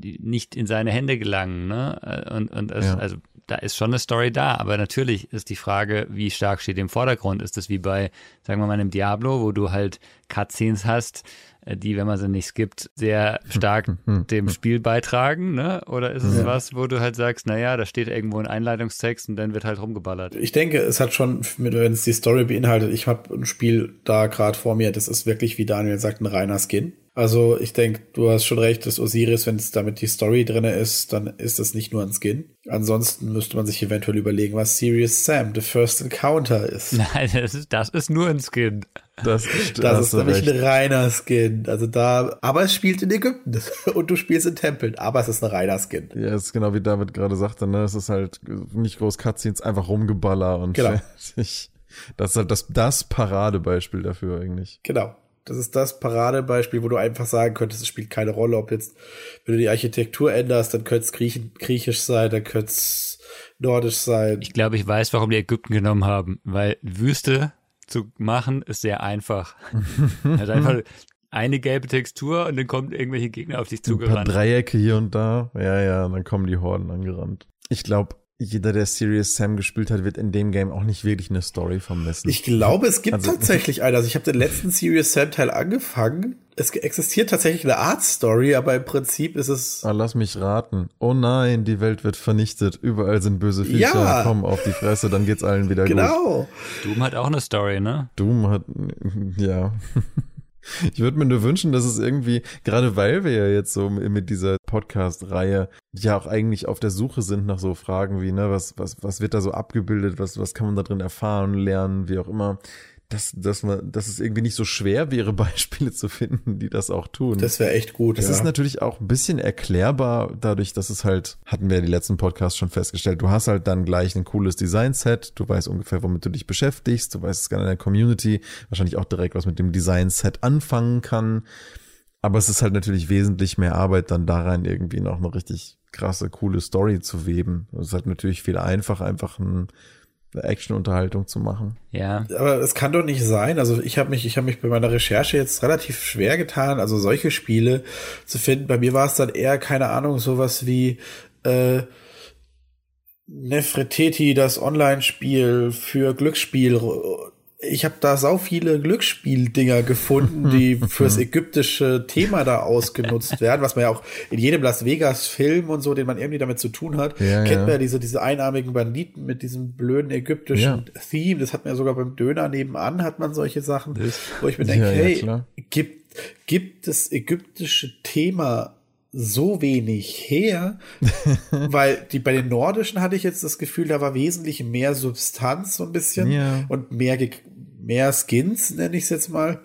nicht in seine Hände gelangen. Ne? Und, und es, ja. also da ist schon eine Story da, aber natürlich ist die Frage, wie stark steht im Vordergrund? Ist das wie bei, sagen wir mal, einem Diablo, wo du halt Cutscenes hast, äh, die, wenn man sie nicht skippt, sehr stark dem Spiel beitragen, ne? Oder ist es ja. was, wo du halt sagst, naja, da steht irgendwo ein Einleitungstext und dann wird halt rumgeballert? Ich denke, es hat schon, wenn es die Story beinhaltet, ich habe ein Spiel da gerade vor mir, das ist wirklich, wie Daniel sagt, ein reiner Skin. Also ich denke, du hast schon recht, dass Osiris, wenn es damit die Story drinne ist, dann ist das nicht nur ein Skin. Ansonsten müsste man sich eventuell überlegen, was Serious Sam, The First Encounter ist. <laughs> Nein, das ist, das ist nur ein Skin. Das, das ist nämlich recht. ein reiner Skin. Also da, aber es spielt in Ägypten <laughs> und du spielst in Tempeln, aber es ist ein reiner Skin. Ja, es ist genau wie David gerade sagte, ne? Es ist halt nicht groß Cutscenes, einfach rumgeballer und genau. <laughs> fertig. Das ist halt das, das Paradebeispiel dafür eigentlich. Genau. Das ist das Paradebeispiel, wo du einfach sagen könntest, es spielt keine Rolle, ob jetzt, wenn du die Architektur änderst, dann könnte es griechisch sein, dann könnte es nordisch sein. Ich glaube, ich weiß, warum die Ägypten genommen haben, weil Wüste zu machen ist sehr einfach. <laughs> also einfach eine gelbe Textur und dann kommen irgendwelche Gegner auf dich zugerannt. Ein paar Dreiecke hier und da. Ja, ja, dann kommen die Horden angerannt. Ich glaube, jeder, der Serious Sam gespielt hat, wird in dem Game auch nicht wirklich eine Story vermissen. Ich glaube, es gibt also, tatsächlich eine. Also ich habe den letzten Serious Sam Teil angefangen. Es existiert tatsächlich eine Art Story, aber im Prinzip ist es. Ah, lass mich raten. Oh nein, die Welt wird vernichtet. Überall sind böse Viecher. Ja. Kommen auf die Fresse, dann geht's allen wieder genau. gut. Genau. Doom hat auch eine Story, ne? Doom hat, ja. <laughs> Ich würde mir nur wünschen, dass es irgendwie, gerade weil wir ja jetzt so mit dieser Podcast-Reihe ja auch eigentlich auf der Suche sind nach so Fragen wie, ne, was, was, was wird da so abgebildet, was, was kann man da drin erfahren, lernen, wie auch immer dass, dass, man, dass es irgendwie nicht so schwer wäre, <laughs> Beispiele zu finden, die das auch tun. Das wäre echt gut. Es ja. ist natürlich auch ein bisschen erklärbar, dadurch, dass es halt, hatten wir die letzten Podcasts schon festgestellt, du hast halt dann gleich ein cooles Design-Set, du weißt ungefähr, womit du dich beschäftigst, du weißt es gerne in der Community, wahrscheinlich auch direkt was mit dem Design-Set anfangen kann. Aber es ist halt natürlich wesentlich mehr Arbeit, dann da rein irgendwie noch eine richtig krasse, coole Story zu weben. Es ist halt natürlich viel einfacher, einfach ein Action-Unterhaltung zu machen. Ja. Aber es kann doch nicht sein. Also ich habe mich, ich habe mich bei meiner Recherche jetzt relativ schwer getan, also solche Spiele zu finden. Bei mir war es dann eher keine Ahnung sowas wie äh, Nefreteti, das Online-Spiel für Glücksspiel ich habe da sau viele Glücksspieldinger gefunden, die <laughs> fürs ägyptische Thema da ausgenutzt werden, was man ja auch in jedem Las Vegas Film und so, den man irgendwie damit zu tun hat, ja, kennt ja. man ja diese, diese einarmigen Banditen mit diesem blöden ägyptischen ja. Theme. Das hat man ja sogar beim Döner nebenan hat man solche Sachen, wo ich mir denke, hey, gibt, gibt das ägyptische Thema so wenig her, <laughs> weil die bei den nordischen hatte ich jetzt das Gefühl, da war wesentlich mehr Substanz so ein bisschen ja. und mehr mehr Skins, nenne ich es jetzt mal,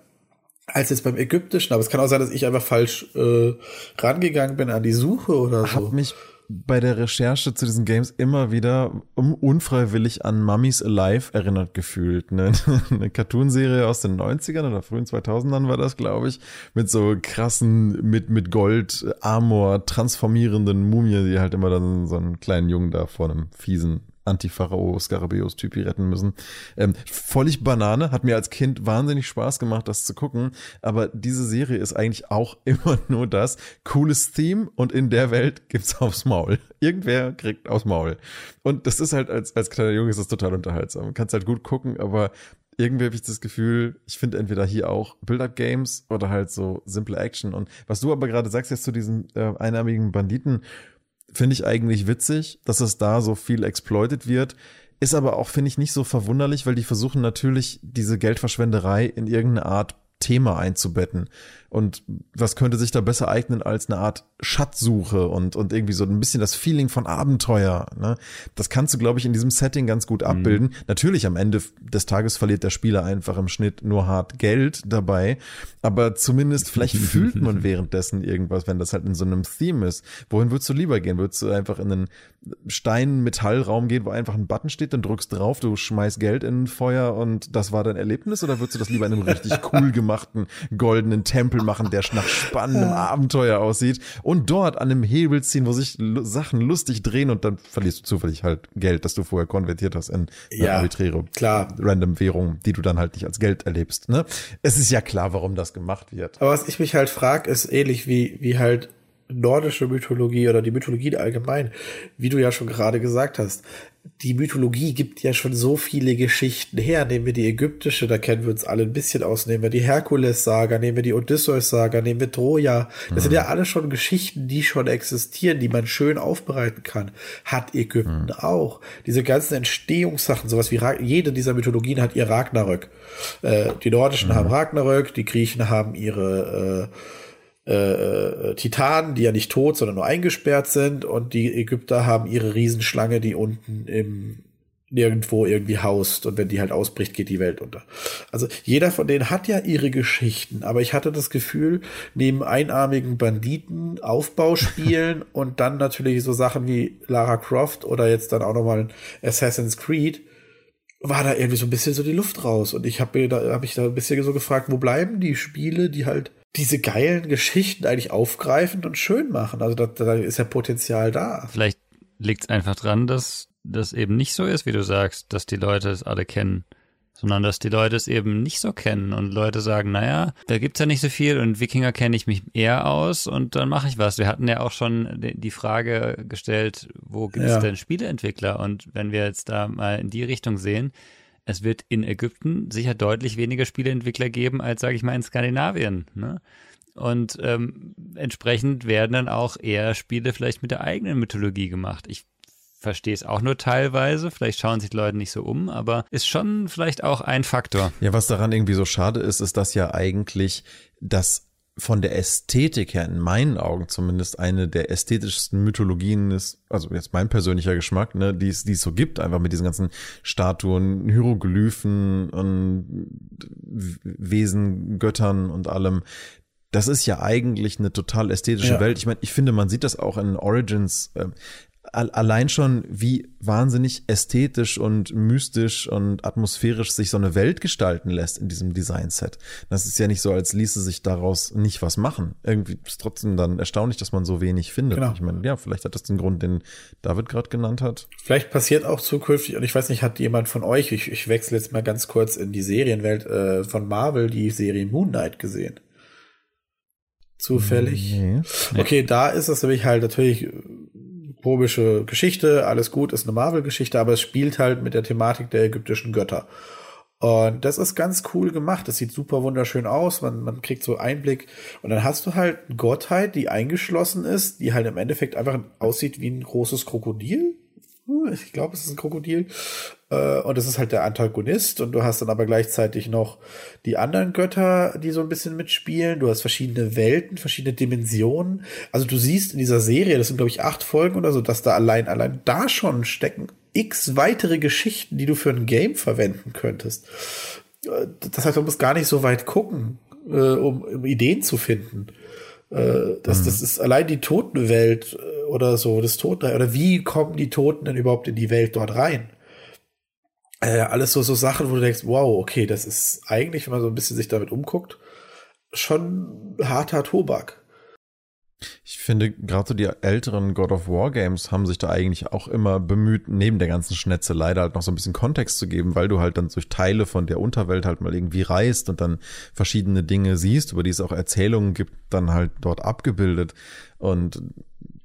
als jetzt beim ägyptischen. Aber es kann auch sein, dass ich einfach falsch äh, rangegangen bin an die Suche oder so. Hab mich bei der Recherche zu diesen Games immer wieder unfreiwillig an Mummies Alive erinnert gefühlt. Ne? <laughs> Eine Cartoonserie aus den 90ern oder frühen 2000ern war das, glaube ich, mit so krassen, mit, mit Gold, Armor transformierenden Mumien, die halt immer dann so einen kleinen Jungen da vor einem fiesen Antipharao Scarabeus Typi retten müssen. Ähm, völlig Banane, hat mir als Kind wahnsinnig Spaß gemacht, das zu gucken. Aber diese Serie ist eigentlich auch <laughs> immer nur das. Cooles Theme und in der Welt gibt's aufs Maul. Irgendwer kriegt aufs Maul. Und das ist halt als, als kleiner Junge ist das total unterhaltsam. Kannst halt gut gucken, aber irgendwie habe ich das Gefühl, ich finde entweder hier auch Build-Up-Games oder halt so simple Action. Und was du aber gerade sagst jetzt zu diesen äh, einarmigen Banditen, Finde ich eigentlich witzig, dass es da so viel exploited wird. Ist aber auch, finde ich, nicht so verwunderlich, weil die versuchen natürlich, diese Geldverschwenderei in irgendeine Art Thema einzubetten. Und was könnte sich da besser eignen als eine Art Schatzsuche und, und irgendwie so ein bisschen das Feeling von Abenteuer. Ne? Das kannst du, glaube ich, in diesem Setting ganz gut mhm. abbilden. Mhm. Natürlich, am Ende des Tages verliert der Spieler einfach im Schnitt nur hart Geld dabei. Aber zumindest vielleicht <laughs> fühlt man währenddessen irgendwas, wenn das halt in so einem Theme ist. Wohin würdest du lieber gehen? Würdest du einfach in einen Stein-Metallraum gehen, wo einfach ein Button steht, dann drückst drauf, du schmeißt Geld in ein Feuer und das war dein Erlebnis? Oder würdest du das lieber in einem richtig cool gemachten <laughs> goldenen Tempel Tempel machen, der nach spannendem <laughs> Abenteuer aussieht und dort an einem Hebel ziehen, wo sich Sachen lustig drehen und dann verlierst du zufällig halt Geld, das du vorher konvertiert hast in ja, arbiträre klar. random Währung, die du dann halt nicht als Geld erlebst. Ne? Es ist ja klar, warum das gemacht wird. Aber was ich mich halt frage, ist ähnlich wie, wie halt nordische Mythologie oder die Mythologie allgemein, wie du ja schon gerade gesagt hast die Mythologie gibt ja schon so viele Geschichten her. Nehmen wir die ägyptische, da kennen wir uns alle ein bisschen aus. Nehmen wir die Herkules-Saga, nehmen wir die Odysseus-Saga, nehmen wir Troja. Das mhm. sind ja alle schon Geschichten, die schon existieren, die man schön aufbereiten kann. Hat Ägypten mhm. auch. Diese ganzen Entstehungssachen, sowas wie jede dieser Mythologien hat ihr Ragnarök. Äh, die Nordischen mhm. haben Ragnarök, die Griechen haben ihre äh, äh, äh, Titanen, die ja nicht tot, sondern nur eingesperrt sind. Und die Ägypter haben ihre Riesenschlange, die unten im nirgendwo irgendwie haust und wenn die halt ausbricht, geht die Welt unter. Also jeder von denen hat ja ihre Geschichten, aber ich hatte das Gefühl, neben einarmigen Banditen, Aufbauspielen <laughs> und dann natürlich so Sachen wie Lara Croft oder jetzt dann auch nochmal Assassin's Creed, war da irgendwie so ein bisschen so die Luft raus und ich habe mir da habe ich da ein bisschen so gefragt, wo bleiben die Spiele, die halt diese geilen Geschichten eigentlich aufgreifen und schön machen. Also da, da ist ja Potenzial da. Vielleicht liegt es einfach dran, dass das eben nicht so ist, wie du sagst, dass die Leute es alle kennen, sondern dass die Leute es eben nicht so kennen und Leute sagen, naja, da gibt's ja nicht so viel und Wikinger kenne ich mich eher aus und dann mache ich was. Wir hatten ja auch schon die Frage gestellt, wo gibt es ja. denn Spieleentwickler? Und wenn wir jetzt da mal in die Richtung sehen, es wird in Ägypten sicher deutlich weniger Spieleentwickler geben als, sage ich mal, in Skandinavien. Ne? Und ähm, entsprechend werden dann auch eher Spiele vielleicht mit der eigenen Mythologie gemacht. Ich verstehe es auch nur teilweise. Vielleicht schauen sich Leute nicht so um, aber ist schon vielleicht auch ein Faktor. Ja, was daran irgendwie so schade ist, ist, dass ja eigentlich das von der Ästhetik her, in meinen Augen zumindest, eine der ästhetischsten Mythologien ist, also jetzt mein persönlicher Geschmack, ne, die es, die es so gibt, einfach mit diesen ganzen Statuen, Hieroglyphen und Wesen, Göttern und allem. Das ist ja eigentlich eine total ästhetische ja. Welt. Ich meine, ich finde, man sieht das auch in Origins. Äh, allein schon, wie wahnsinnig ästhetisch und mystisch und atmosphärisch sich so eine Welt gestalten lässt in diesem Designset. Das ist ja nicht so, als ließe sich daraus nicht was machen. Irgendwie ist trotzdem dann erstaunlich, dass man so wenig findet. Genau. Ich meine, ja, vielleicht hat das den Grund, den David gerade genannt hat. Vielleicht passiert auch zukünftig, und ich weiß nicht, hat jemand von euch, ich, ich wechsle jetzt mal ganz kurz in die Serienwelt äh, von Marvel, die Serie Moon Knight gesehen? Zufällig. Nee. Okay, da ist es nämlich halt natürlich komische Geschichte, alles gut, ist eine Marvel-Geschichte, aber es spielt halt mit der Thematik der ägyptischen Götter. Und das ist ganz cool gemacht. Das sieht super wunderschön aus. Man, man kriegt so Einblick. Und dann hast du halt Gottheit, die eingeschlossen ist, die halt im Endeffekt einfach aussieht wie ein großes Krokodil. Hm, ich glaube, es ist ein Krokodil. Äh, und das ist halt der Antagonist. Und du hast dann aber gleichzeitig noch die anderen Götter, die so ein bisschen mitspielen. Du hast verschiedene Welten, verschiedene Dimensionen. Also du siehst in dieser Serie, das sind glaube ich acht Folgen oder so, dass da allein, allein da schon stecken x weitere Geschichten, die du für ein Game verwenden könntest. Äh, das heißt, du musst gar nicht so weit gucken, äh, um, Ideen zu finden. Äh, das, mhm. das ist allein die Totenwelt äh, oder so, das Toten, oder wie kommen die Toten denn überhaupt in die Welt dort rein? Äh, alles so, so Sachen, wo du denkst, wow, okay, das ist eigentlich, wenn man so ein bisschen sich damit umguckt, schon harter Tobak. Ich finde, gerade so die älteren God of War Games haben sich da eigentlich auch immer bemüht, neben der ganzen Schnetzelei da halt noch so ein bisschen Kontext zu geben, weil du halt dann durch Teile von der Unterwelt halt mal irgendwie reist und dann verschiedene Dinge siehst, über die es auch Erzählungen gibt, dann halt dort abgebildet. Und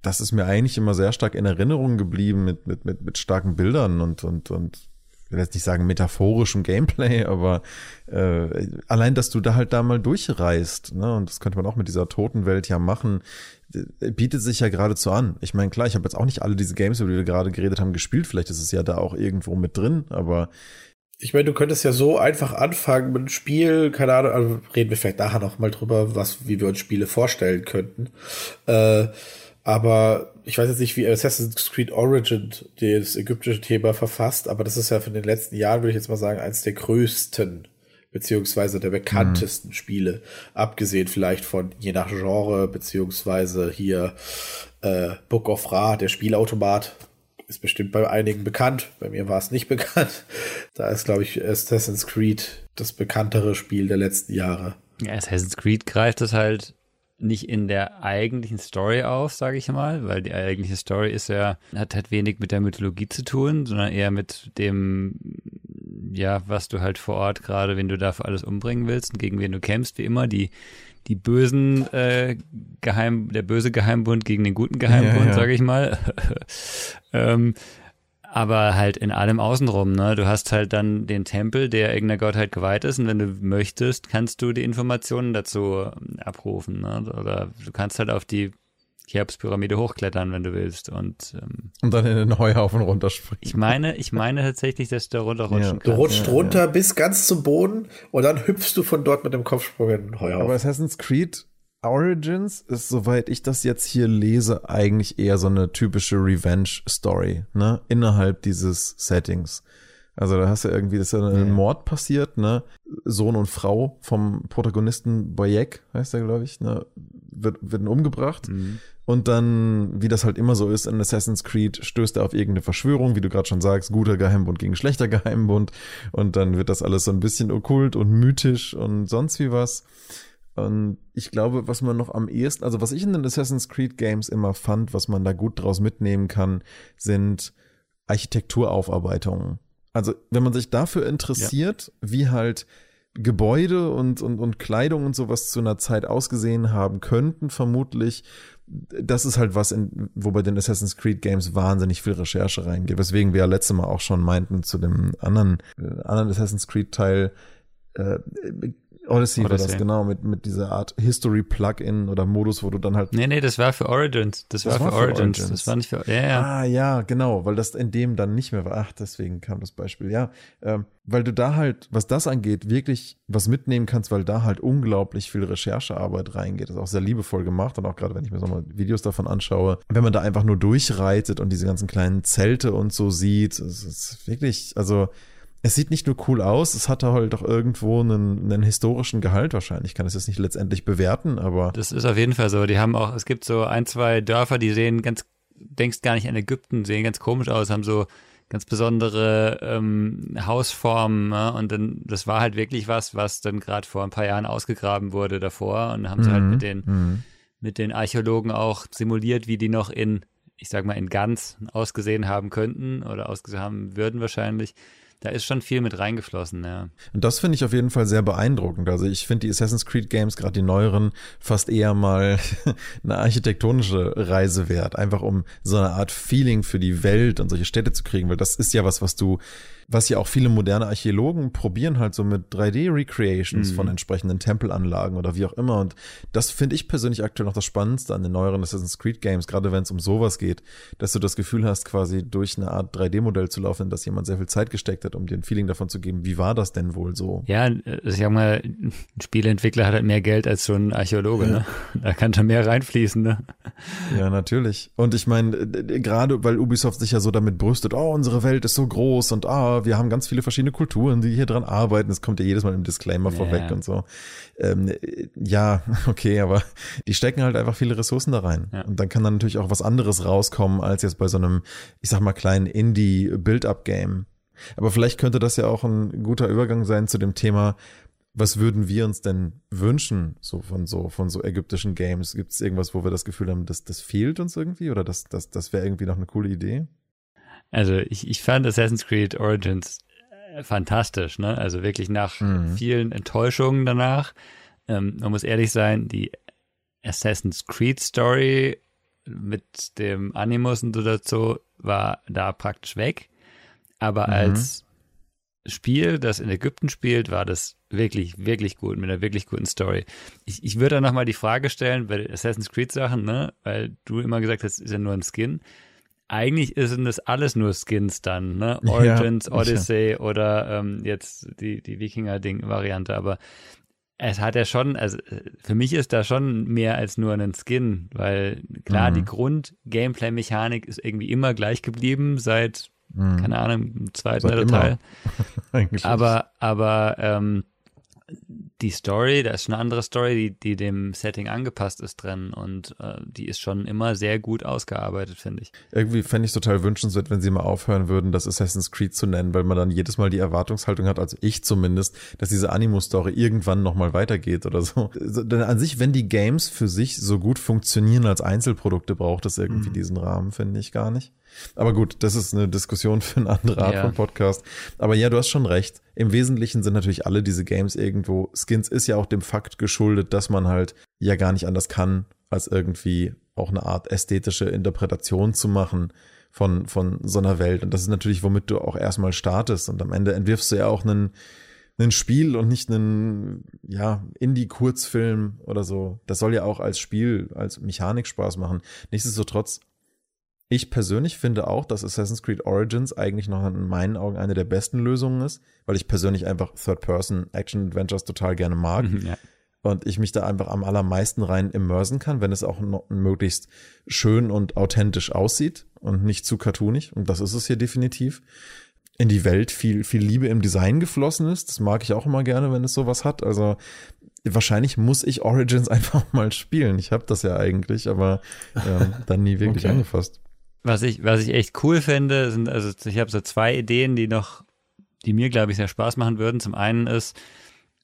das ist mir eigentlich immer sehr stark in Erinnerung geblieben mit, mit, mit, mit starken Bildern und, und, und will jetzt nicht sagen metaphorischem Gameplay, aber äh, allein, dass du da halt da mal durchreist, ne, und das könnte man auch mit dieser Totenwelt ja machen, bietet sich ja geradezu an. Ich meine, klar, ich habe jetzt auch nicht alle diese Games, über die wir gerade geredet haben, gespielt. Vielleicht ist es ja da auch irgendwo mit drin, aber ich meine, du könntest ja so einfach anfangen mit einem Spiel, keine Ahnung, also reden wir vielleicht nachher noch mal drüber, was, wie wir uns Spiele vorstellen könnten. Äh, aber ich weiß jetzt nicht, wie Assassin's Creed Origin das ägyptische Thema verfasst, aber das ist ja von den letzten Jahren, würde ich jetzt mal sagen, eines der größten beziehungsweise der bekanntesten mhm. Spiele, abgesehen vielleicht von je nach Genre, beziehungsweise hier äh, Book of Ra, der Spielautomat, ist bestimmt bei einigen bekannt. Bei mir war es nicht <laughs> bekannt. Da ist, glaube ich, Assassin's Creed das bekanntere Spiel der letzten Jahre. Ja, Assassin's Creed greift es halt nicht in der eigentlichen Story auf, sage ich mal, weil die eigentliche Story ist ja, hat halt wenig mit der Mythologie zu tun, sondern eher mit dem, ja, was du halt vor Ort gerade, wenn du dafür alles umbringen willst und gegen wen du kämpfst, wie immer, die, die bösen äh, Geheim, der böse Geheimbund gegen den guten Geheimbund, ja, ja. sage ich mal. <laughs> ähm, aber halt in allem außenrum, ne? Du hast halt dann den Tempel, der irgendeiner Gottheit geweiht ist und wenn du möchtest, kannst du die Informationen dazu ähm, abrufen, ne? Oder du kannst halt auf die Cheops-Pyramide hochklettern, wenn du willst und ähm, und dann in den Heuhaufen runterspringen. Ich meine, ich meine tatsächlich, dass du da runterrutschen ja. kannst. Du rutschst ja, runter ja. bis ganz zum Boden und dann hüpfst du von dort mit dem Kopfsprung in den Heuhaufen. Aber Assassin's Creed Origins ist, soweit ich das jetzt hier lese, eigentlich eher so eine typische Revenge-Story, ne? Innerhalb dieses Settings. Also da hast du irgendwie, das ist ja ein ja. Mord passiert, ne? Sohn und Frau vom Protagonisten Bayek, heißt er, glaube ich, ne? Wird, werden umgebracht. Mhm. Und dann, wie das halt immer so ist in Assassin's Creed, stößt er auf irgendeine Verschwörung, wie du gerade schon sagst, guter Geheimbund gegen schlechter Geheimbund. Und dann wird das alles so ein bisschen okkult und mythisch und sonst wie was. Und ich glaube, was man noch am ehesten, also was ich in den Assassin's Creed Games immer fand, was man da gut draus mitnehmen kann, sind Architekturaufarbeitungen. Also, wenn man sich dafür interessiert, ja. wie halt Gebäude und, und, und Kleidung und sowas zu einer Zeit ausgesehen haben könnten, vermutlich, das ist halt was, in, wo bei den Assassin's Creed Games wahnsinnig viel Recherche reingeht. Weswegen wir ja letztes Mal auch schon meinten zu dem anderen, äh, anderen Assassin's Creed Teil, äh, Odyssey, Odyssey war das, genau, mit, mit dieser Art History-Plugin oder Modus, wo du dann halt. Nee, nee, das war für Origins. Das, das war, war, für, Origins. Origins. Das war nicht für. Ja, ja. Ah, ja, genau, weil das in dem dann nicht mehr war. Ach, deswegen kam das Beispiel. Ja, ähm, weil du da halt, was das angeht, wirklich was mitnehmen kannst, weil da halt unglaublich viel Recherchearbeit reingeht. Das ist auch sehr liebevoll gemacht und auch gerade, wenn ich mir so mal Videos davon anschaue, wenn man da einfach nur durchreitet und diese ganzen kleinen Zelte und so sieht, es ist wirklich, also es sieht nicht nur cool aus, es hatte halt auch irgendwo einen, einen historischen Gehalt wahrscheinlich. Ich kann es jetzt nicht letztendlich bewerten, aber. Das ist auf jeden Fall so. Die haben auch, es gibt so ein, zwei Dörfer, die sehen ganz, denkst gar nicht an Ägypten, sehen ganz komisch aus, haben so ganz besondere ähm, Hausformen. Ne? Und dann, das war halt wirklich was, was dann gerade vor ein paar Jahren ausgegraben wurde davor und haben mhm. sie halt mit den, mhm. mit den Archäologen auch simuliert, wie die noch in, ich sag mal, in ganz ausgesehen haben könnten oder ausgesehen haben würden wahrscheinlich da ist schon viel mit reingeflossen, ja. Und das finde ich auf jeden Fall sehr beeindruckend. Also ich finde die Assassin's Creed Games, gerade die neueren, fast eher mal <laughs> eine architektonische Reise wert. Einfach um so eine Art Feeling für die Welt und solche Städte zu kriegen, weil das ist ja was, was du was ja auch viele moderne Archäologen probieren halt so mit 3D-Recreations mhm. von entsprechenden Tempelanlagen oder wie auch immer. Und das finde ich persönlich aktuell noch das Spannendste an den neueren Assassin's Creed Games, gerade wenn es um sowas geht, dass du das Gefühl hast, quasi durch eine Art 3D-Modell zu laufen, dass jemand sehr viel Zeit gesteckt hat, um dir ein Feeling davon zu geben, wie war das denn wohl so? Ja, ich sag mal, ein Spieleentwickler hat halt mehr Geld als so ein Archäologe, ja. ne? Da kann schon mehr reinfließen, ne? Ja, natürlich. Und ich meine, gerade weil Ubisoft sich ja so damit brüstet, oh, unsere Welt ist so groß und ah, wir haben ganz viele verschiedene Kulturen, die hier dran arbeiten. Das kommt ja jedes Mal im Disclaimer ja. vorweg und so. Ähm, ja, <laughs> okay, aber die stecken halt einfach viele Ressourcen da rein. Ja. Und dann kann dann natürlich auch was anderes rauskommen, als jetzt bei so einem, ich sag mal, kleinen Indie-Build-Up-Game. Aber vielleicht könnte das ja auch ein guter Übergang sein zu dem Thema, was würden wir uns denn wünschen, so von so, von so ägyptischen Games? Gibt es irgendwas, wo wir das Gefühl haben, das, das fehlt uns irgendwie oder das, das, das wäre irgendwie noch eine coole Idee? Also ich, ich fand Assassin's Creed Origins äh, fantastisch, ne? Also wirklich nach mhm. vielen Enttäuschungen danach. Ähm, man muss ehrlich sein, die Assassin's Creed Story mit dem Animus und so dazu war da praktisch weg. Aber mhm. als Spiel, das in Ägypten spielt, war das wirklich, wirklich gut, mit einer wirklich guten Story. Ich, ich würde da nochmal die Frage stellen, bei Assassin's Creed Sachen, ne, weil du immer gesagt hast, ist ja nur ein Skin eigentlich sind das alles nur Skins dann, ne? <laughs> Origins, ja, Odyssey ja. oder ähm, jetzt die, die Wikinger-Ding-Variante, aber es hat ja schon, also für mich ist da schon mehr als nur ein Skin, weil klar, mhm. die Grund-Gameplay-Mechanik ist irgendwie immer gleich geblieben seit, mhm. keine Ahnung, zweiten oder Teil. <laughs> aber, aber ähm, die Story, da ist schon eine andere Story, die, die dem Setting angepasst ist drin und äh, die ist schon immer sehr gut ausgearbeitet, finde ich. Irgendwie fände ich total wünschenswert, wenn sie mal aufhören würden, das Assassin's Creed zu nennen, weil man dann jedes Mal die Erwartungshaltung hat, also ich zumindest, dass diese Animo-Story irgendwann nochmal weitergeht oder so. Denn an sich, wenn die Games für sich so gut funktionieren als Einzelprodukte, braucht es irgendwie mhm. diesen Rahmen, finde ich gar nicht. Aber gut, das ist eine Diskussion für eine andere Art ja. von Podcast. Aber ja, du hast schon recht. Im Wesentlichen sind natürlich alle diese Games irgendwo. Skins ist ja auch dem Fakt geschuldet, dass man halt ja gar nicht anders kann, als irgendwie auch eine Art ästhetische Interpretation zu machen von, von so einer Welt. Und das ist natürlich, womit du auch erstmal startest. Und am Ende entwirfst du ja auch einen, ein Spiel und nicht einen, ja, Indie-Kurzfilm oder so. Das soll ja auch als Spiel, als Mechanik Spaß machen. Nichtsdestotrotz ich persönlich finde auch, dass Assassin's Creed Origins eigentlich noch in meinen Augen eine der besten Lösungen ist, weil ich persönlich einfach Third-Person-Action-Adventures total gerne mag. Mhm, ja. Und ich mich da einfach am allermeisten rein immersen kann, wenn es auch noch möglichst schön und authentisch aussieht und nicht zu cartoonig. Und das ist es hier definitiv. In die Welt viel, viel Liebe im Design geflossen ist. Das mag ich auch immer gerne, wenn es sowas hat. Also wahrscheinlich muss ich Origins <laughs> einfach mal spielen. Ich habe das ja eigentlich, aber äh, dann nie wirklich okay. angefasst. Was ich, was ich echt cool finde, sind, also ich habe so zwei Ideen, die noch, die mir, glaube ich, sehr Spaß machen würden. Zum einen ist,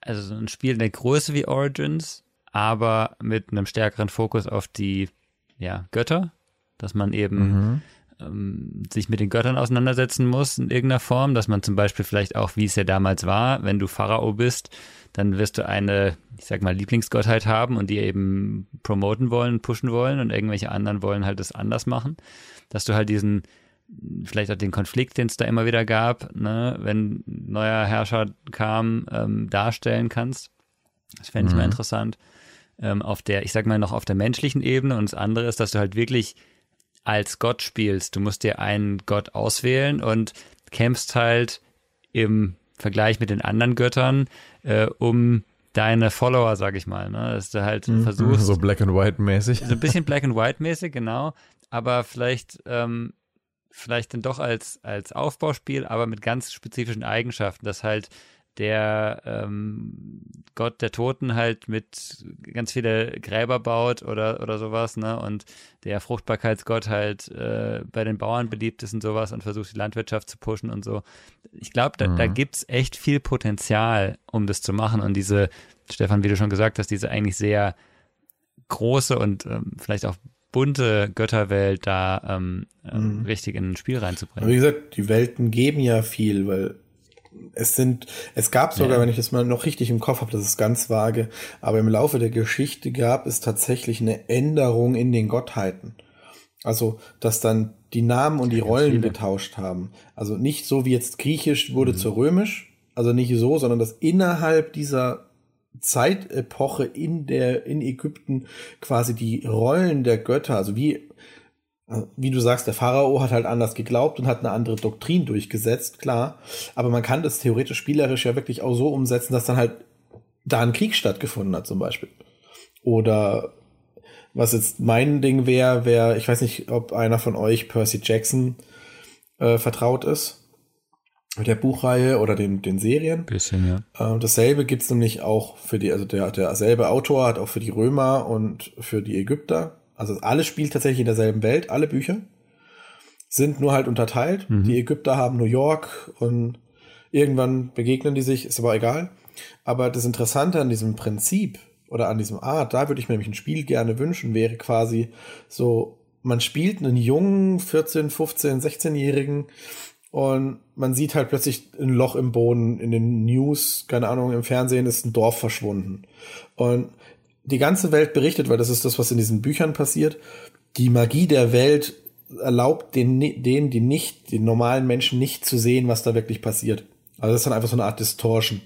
also so ein Spiel in der Größe wie Origins, aber mit einem stärkeren Fokus auf die ja, Götter, dass man eben mhm. Ähm, sich mit den Göttern auseinandersetzen muss in irgendeiner Form, dass man zum Beispiel vielleicht auch, wie es ja damals war, wenn du Pharao bist, dann wirst du eine, ich sag mal, Lieblingsgottheit haben und die eben promoten wollen, pushen wollen und irgendwelche anderen wollen halt das anders machen dass du halt diesen, vielleicht auch den Konflikt, den es da immer wieder gab, ne, wenn neuer Herrscher kam, ähm, darstellen kannst. Das fände ich mhm. mal interessant. Ähm, auf der, ich sag mal noch auf der menschlichen Ebene und das andere ist, dass du halt wirklich als Gott spielst. Du musst dir einen Gott auswählen und kämpfst halt im Vergleich mit den anderen Göttern äh, um deine Follower, sag ich mal, ne? dass du halt mhm. versuchst. So Black and White mäßig. So ein bisschen Black and White mäßig, genau aber vielleicht, ähm, vielleicht dann doch als, als Aufbauspiel, aber mit ganz spezifischen Eigenschaften, dass halt der ähm, Gott der Toten halt mit ganz viele Gräber baut oder, oder sowas, ne? Und der Fruchtbarkeitsgott halt äh, bei den Bauern beliebt ist und sowas und versucht die Landwirtschaft zu pushen und so. Ich glaube, da, mhm. da gibt's echt viel Potenzial, um das zu machen. Und diese, Stefan, wie du schon gesagt hast, diese eigentlich sehr große und ähm, vielleicht auch bunte Götterwelt da ähm, ähm, mhm. richtig in ein Spiel reinzubringen. Aber wie gesagt, die Welten geben ja viel, weil es sind, es gab sogar, ja. wenn ich das mal noch richtig im Kopf habe, das ist ganz vage, aber im Laufe der Geschichte gab es tatsächlich eine Änderung in den Gottheiten. Also, dass dann die Namen und die Rollen viele. getauscht haben. Also nicht so wie jetzt Griechisch wurde mhm. zu Römisch, also nicht so, sondern dass innerhalb dieser Zeitepoche in der, in Ägypten quasi die Rollen der Götter, also wie wie du sagst, der Pharao hat halt anders geglaubt und hat eine andere Doktrin durchgesetzt, klar. Aber man kann das theoretisch spielerisch ja wirklich auch so umsetzen, dass dann halt da ein Krieg stattgefunden hat, zum Beispiel. Oder was jetzt mein Ding wäre, wäre, ich weiß nicht, ob einer von euch Percy Jackson äh, vertraut ist. Mit der Buchreihe oder den, den Serien. Bisschen, ja. Äh, dasselbe gibt's nämlich auch für die, also der, derselbe Autor hat auch für die Römer und für die Ägypter also alles spielt tatsächlich in derselben Welt, alle Bücher sind nur halt unterteilt. Mhm. Die Ägypter haben New York und irgendwann begegnen die sich, ist aber egal. Aber das Interessante an diesem Prinzip oder an diesem Art, da würde ich mir nämlich ein Spiel gerne wünschen, wäre quasi so, man spielt einen jungen 14, 15, 16-Jährigen und man sieht halt plötzlich ein Loch im Boden in den News, keine Ahnung, im Fernsehen ist ein Dorf verschwunden. Und die ganze Welt berichtet, weil das ist das, was in diesen Büchern passiert. Die Magie der Welt erlaubt den, denen, die nicht, den normalen Menschen nicht zu sehen, was da wirklich passiert. Also das ist dann einfach so eine Art Distortion.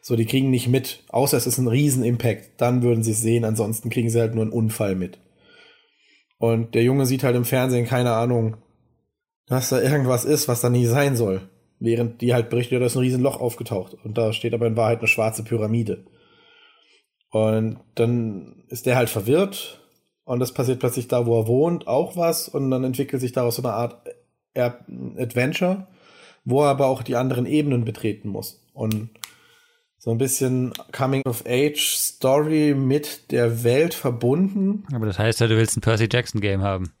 So, die kriegen nicht mit, außer es ist ein Riesen-Impact. Dann würden sie es sehen, ansonsten kriegen sie halt nur einen Unfall mit. Und der Junge sieht halt im Fernsehen, keine Ahnung, dass da irgendwas ist, was da nie sein soll. Während die halt berichtet, da ist ein Riesenloch aufgetaucht. Und da steht aber in Wahrheit eine schwarze Pyramide. Und dann ist der halt verwirrt und das passiert plötzlich da, wo er wohnt, auch was und dann entwickelt sich daraus so eine Art Adventure, wo er aber auch die anderen Ebenen betreten muss. Und so ein bisschen Coming-of-Age-Story mit der Welt verbunden. Aber das heißt ja, du willst ein Percy Jackson-Game haben.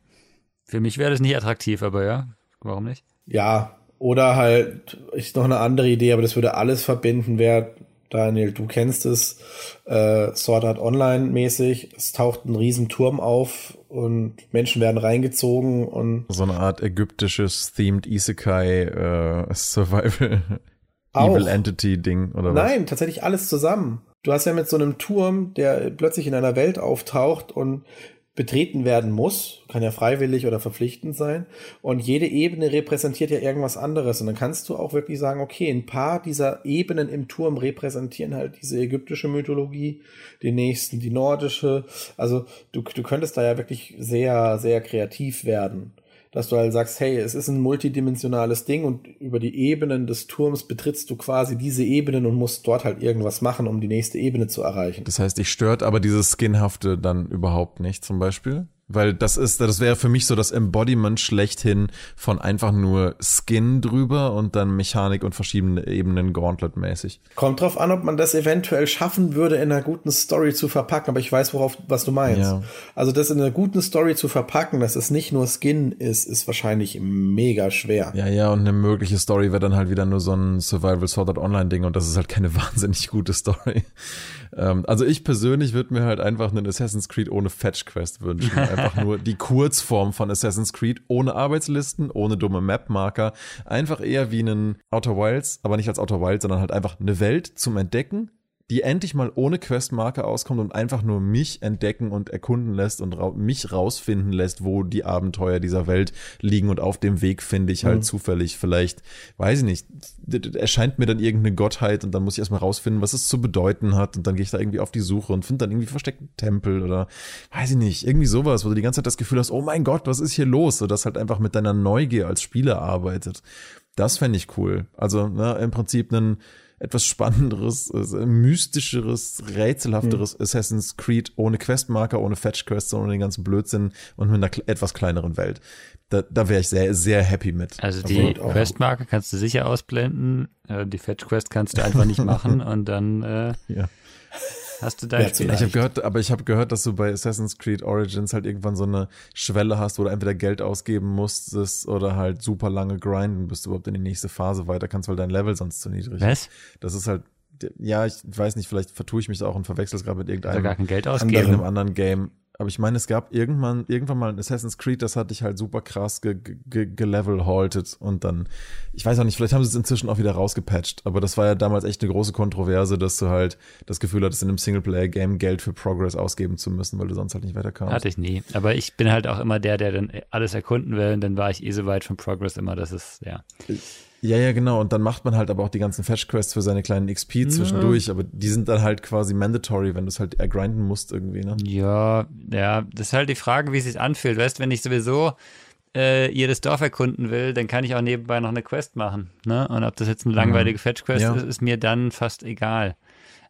Für mich wäre das nicht attraktiv, aber ja, warum nicht? Ja, oder halt, ist noch eine andere Idee, aber das würde alles verbinden, wäre Daniel, du kennst es, äh, Sword Art Online mäßig. Es taucht ein Riesenturm auf und Menschen werden reingezogen und so eine Art ägyptisches themed Isekai äh, <laughs> Survival Evil Entity Ding oder was? Nein, tatsächlich alles zusammen. Du hast ja mit so einem Turm, der plötzlich in einer Welt auftaucht und betreten werden muss, kann ja freiwillig oder verpflichtend sein. Und jede Ebene repräsentiert ja irgendwas anderes. Und dann kannst du auch wirklich sagen, okay, ein paar dieser Ebenen im Turm repräsentieren halt diese ägyptische Mythologie, die nächsten die nordische. Also du, du könntest da ja wirklich sehr, sehr kreativ werden dass du halt sagst, hey, es ist ein multidimensionales Ding und über die Ebenen des Turms betrittst du quasi diese Ebenen und musst dort halt irgendwas machen, um die nächste Ebene zu erreichen. Das heißt, ich stört aber dieses Skinhafte dann überhaupt nicht zum Beispiel? Weil das ist, das wäre für mich so das Embodiment schlechthin von einfach nur Skin drüber und dann Mechanik und verschiedene Ebenen Gauntlet-mäßig. Kommt drauf an, ob man das eventuell schaffen würde, in einer guten Story zu verpacken, aber ich weiß, worauf, was du meinst. Ja. Also das in einer guten Story zu verpacken, dass es nicht nur Skin ist, ist wahrscheinlich mega schwer. Ja, ja, und eine mögliche Story wäre dann halt wieder nur so ein Survival Sword Online Ding und das ist halt keine <laughs> wahnsinnig gute Story. Ähm, also ich persönlich würde mir halt einfach einen Assassin's Creed ohne Fetch Quest wünschen. Einfach nur die Kurzform von Assassin's Creed ohne Arbeitslisten, ohne dumme Map-Marker. Einfach eher wie einen Outer Wilds, aber nicht als Outer Wilds, sondern halt einfach eine Welt zum Entdecken, die endlich mal ohne Questmarke auskommt und einfach nur mich entdecken und erkunden lässt und ra mich rausfinden lässt, wo die Abenteuer dieser Welt liegen und auf dem Weg finde ich halt mhm. zufällig vielleicht, weiß ich nicht, erscheint mir dann irgendeine Gottheit und dann muss ich erstmal rausfinden, was es zu bedeuten hat und dann gehe ich da irgendwie auf die Suche und finde dann irgendwie versteckten Tempel oder weiß ich nicht, irgendwie sowas, wo du die ganze Zeit das Gefühl hast, oh mein Gott, was ist hier los? So das halt einfach mit deiner Neugier als Spieler arbeitet. Das fände ich cool. Also ne, im Prinzip einen etwas spannenderes, äh, mystischeres, rätselhafteres mhm. Assassin's Creed ohne Questmarker, ohne Fetch Quests, ohne den ganzen Blödsinn und mit einer etwas kleineren Welt. Da, da wäre ich sehr, sehr happy mit. Also die Questmarker kannst du sicher ausblenden, äh, die Fetch Quest kannst du einfach nicht <laughs> machen und dann äh, ja. Hast du dein Spiel? Ich habe gehört, aber ich habe gehört, dass du bei Assassin's Creed Origins halt irgendwann so eine Schwelle hast, wo du entweder Geld ausgeben musstest oder halt super lange grinden, bis du überhaupt in die nächste Phase weiter kannst, weil dein Level sonst zu niedrig ist. Was? Das ist halt ja, ich weiß nicht, vielleicht vertue ich mich auch und verwechsel es gerade mit irgendeinem gar kein Geld ausgeben. anderen Game. Aber ich meine, es gab irgendwann, irgendwann mal ein Assassin's Creed, das hatte ich halt super krass ge, ge und dann, ich weiß auch nicht, vielleicht haben sie es inzwischen auch wieder rausgepatcht, aber das war ja damals echt eine große Kontroverse, dass du halt das Gefühl hattest, in einem Singleplayer-Game Geld für Progress ausgeben zu müssen, weil du sonst halt nicht weiterkamst. Hatte ich nie, aber ich bin halt auch immer der, der dann alles erkunden will und dann war ich eh so weit von Progress immer, dass es, ja. Ja, ja, genau. Und dann macht man halt aber auch die ganzen Fetch-Quests für seine kleinen XP zwischendurch, aber die sind dann halt quasi mandatory, wenn du es halt ergrinden musst irgendwie, ne? Ja, ja, das ist halt die Frage, wie es sich anfühlt. Weißt, wenn ich sowieso äh, jedes Dorf erkunden will, dann kann ich auch nebenbei noch eine Quest machen, ne? Und ob das jetzt eine langweilige mhm. Fetch-Quest ja. ist, ist mir dann fast egal.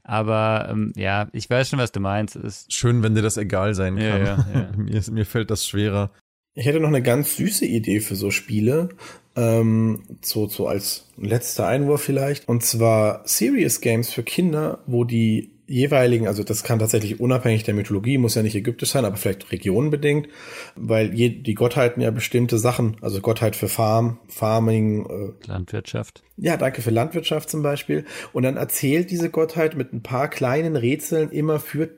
Aber ähm, ja, ich weiß schon, was du meinst. Ist Schön, wenn dir das egal sein kann. Ja, ja, ja. <laughs> mir, mir fällt das schwerer. Ich hätte noch eine ganz süße Idee für so Spiele. Ähm, so, so als letzter Einwurf vielleicht. Und zwar Serious Games für Kinder, wo die jeweiligen, also das kann tatsächlich unabhängig der Mythologie, muss ja nicht ägyptisch sein, aber vielleicht regionenbedingt, weil je, die Gottheiten ja bestimmte Sachen, also Gottheit für Farm, Farming, äh, Landwirtschaft. Ja, danke für Landwirtschaft zum Beispiel. Und dann erzählt diese Gottheit mit ein paar kleinen Rätseln immer für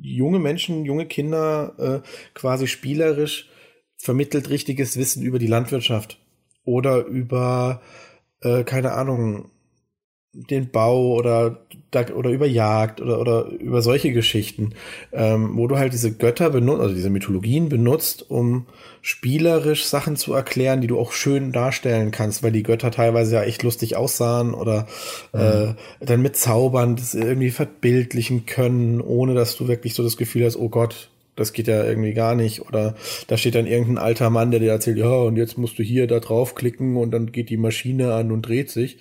junge Menschen, junge Kinder äh, quasi spielerisch vermittelt richtiges Wissen über die Landwirtschaft oder über, äh, keine Ahnung, den Bau oder, oder über Jagd oder, oder über solche Geschichten, ähm, wo du halt diese Götter benutzt, also diese Mythologien benutzt, um spielerisch Sachen zu erklären, die du auch schön darstellen kannst, weil die Götter teilweise ja echt lustig aussahen oder mhm. äh, dann mit Zaubern das irgendwie verbildlichen können, ohne dass du wirklich so das Gefühl hast, oh Gott, das geht ja irgendwie gar nicht. Oder da steht dann irgendein alter Mann, der dir erzählt, ja, und jetzt musst du hier da draufklicken und dann geht die Maschine an und dreht sich.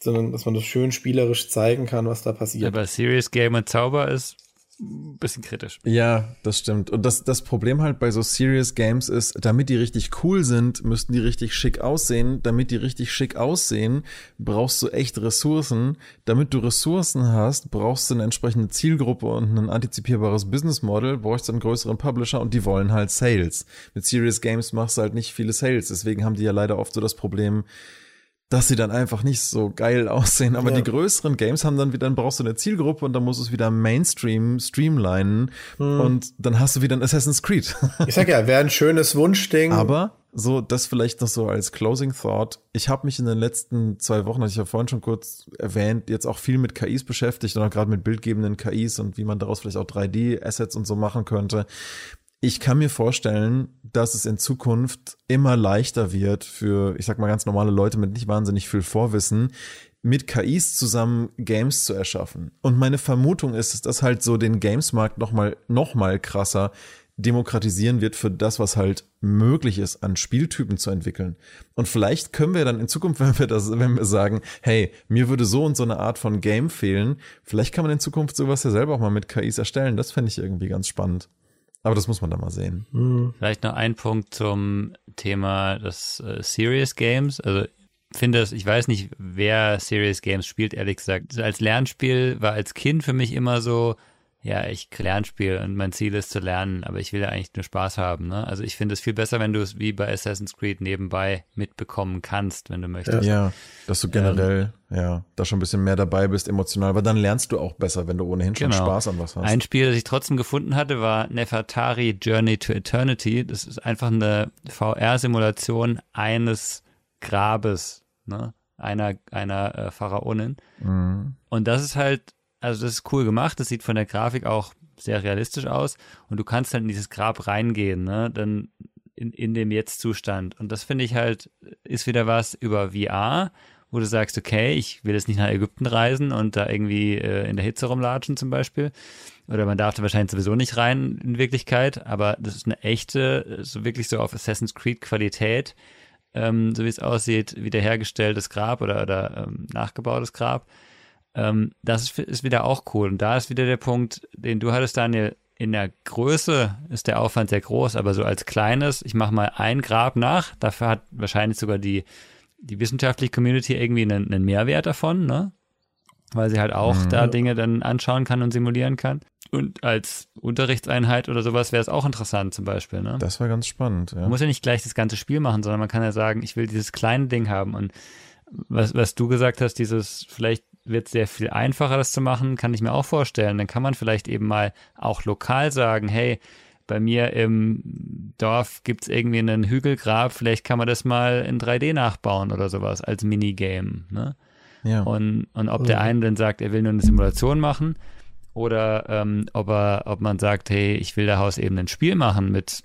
Sondern, dass man das schön spielerisch zeigen kann, was da passiert. Aber Serious Game und Zauber ist bisschen kritisch. Ja, das stimmt. Und das, das Problem halt bei so Serious Games ist, damit die richtig cool sind, müssten die richtig schick aussehen. Damit die richtig schick aussehen, brauchst du echt Ressourcen. Damit du Ressourcen hast, brauchst du eine entsprechende Zielgruppe und ein antizipierbares Business Model, brauchst du einen größeren Publisher und die wollen halt Sales. Mit Serious Games machst du halt nicht viele Sales. Deswegen haben die ja leider oft so das Problem, dass sie dann einfach nicht so geil aussehen. Aber ja. die größeren Games haben dann wieder, dann brauchst du eine Zielgruppe und dann musst du es wieder Mainstream streamlinen hm. und dann hast du wieder ein Assassin's Creed. <laughs> ich sag ja, wäre ein schönes Wunschding. Aber so, das vielleicht noch so als Closing Thought. Ich habe mich in den letzten zwei Wochen, hatte ich ja vorhin schon kurz erwähnt, jetzt auch viel mit KIs beschäftigt und auch gerade mit bildgebenden KIs und wie man daraus vielleicht auch 3D-Assets und so machen könnte ich kann mir vorstellen, dass es in Zukunft immer leichter wird für, ich sag mal, ganz normale Leute mit nicht wahnsinnig viel Vorwissen, mit KIs zusammen Games zu erschaffen. Und meine Vermutung ist, dass das halt so den Gamesmarkt nochmal, noch mal krasser demokratisieren wird für das, was halt möglich ist, an Spieltypen zu entwickeln. Und vielleicht können wir dann in Zukunft, <laughs> wenn wir das, wenn wir sagen, hey, mir würde so und so eine Art von Game fehlen, vielleicht kann man in Zukunft sowas ja selber auch mal mit KIs erstellen. Das fände ich irgendwie ganz spannend. Aber das muss man dann mal sehen. Mhm. Vielleicht noch ein Punkt zum Thema des äh, Serious Games. Also finde es, ich weiß nicht, wer Serious Games spielt, ehrlich gesagt. Als Lernspiel war als Kind für mich immer so, ja, ich Lernspiel und mein Ziel ist zu lernen, aber ich will ja eigentlich nur Spaß haben. Ne? Also ich finde es viel besser, wenn du es wie bei Assassin's Creed nebenbei mitbekommen kannst, wenn du möchtest. Ja, dass du generell, ähm, ja, da schon ein bisschen mehr dabei bist, emotional, weil dann lernst du auch besser, wenn du ohnehin schon genau. Spaß an was hast. Ein Spiel, das ich trotzdem gefunden hatte, war Nefertari Journey to Eternity. Das ist einfach eine VR-Simulation eines Grabes, ne? einer, einer äh, Pharaonin. Mhm. Und das ist halt also das ist cool gemacht, das sieht von der Grafik auch sehr realistisch aus und du kannst halt in dieses Grab reingehen, ne, dann in, in dem Jetzt-Zustand. Und das finde ich halt, ist wieder was über VR, wo du sagst, okay, ich will jetzt nicht nach Ägypten reisen und da irgendwie äh, in der Hitze rumlatschen zum Beispiel. Oder man darf da wahrscheinlich sowieso nicht rein in Wirklichkeit, aber das ist eine echte, so wirklich so auf Assassin's Creed Qualität, ähm, so wie es aussieht, wiederhergestelltes Grab oder, oder ähm, nachgebautes Grab. Ähm, das ist, ist wieder auch cool. Und da ist wieder der Punkt, den du hattest, Daniel. In der Größe ist der Aufwand sehr groß, aber so als kleines, ich mache mal ein Grab nach, dafür hat wahrscheinlich sogar die, die wissenschaftliche Community irgendwie einen, einen Mehrwert davon, ne? Weil sie halt auch mhm. da Dinge dann anschauen kann und simulieren kann. Und als Unterrichtseinheit oder sowas wäre es auch interessant zum Beispiel. Ne? Das war ganz spannend. Ja. Man muss ja nicht gleich das ganze Spiel machen, sondern man kann ja sagen, ich will dieses kleine Ding haben. Und was, was du gesagt hast, dieses vielleicht wird sehr viel einfacher, das zu machen, kann ich mir auch vorstellen. Dann kann man vielleicht eben mal auch lokal sagen, hey, bei mir im Dorf gibt es irgendwie einen Hügelgrab, vielleicht kann man das mal in 3D nachbauen oder sowas als Minigame. Ne? Ja. Und, und ob der eine dann sagt, er will nur eine Simulation machen oder ähm, ob, er, ob man sagt, hey, ich will daraus eben ein Spiel machen mit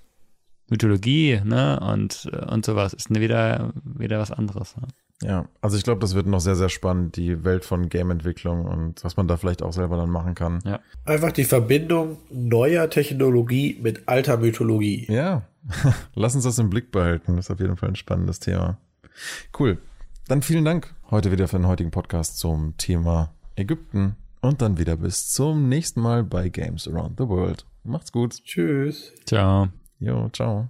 Mythologie ne? und, und sowas, ist wieder, wieder was anderes. Ne? Ja, also ich glaube, das wird noch sehr, sehr spannend, die Welt von Game-Entwicklung und was man da vielleicht auch selber dann machen kann. Ja. Einfach die Verbindung neuer Technologie mit alter Mythologie. Ja, <laughs> lass uns das im Blick behalten. Das ist auf jeden Fall ein spannendes Thema. Cool. Dann vielen Dank heute wieder für den heutigen Podcast zum Thema Ägypten und dann wieder bis zum nächsten Mal bei Games Around the World. Macht's gut. Tschüss. Ciao. Jo, ciao.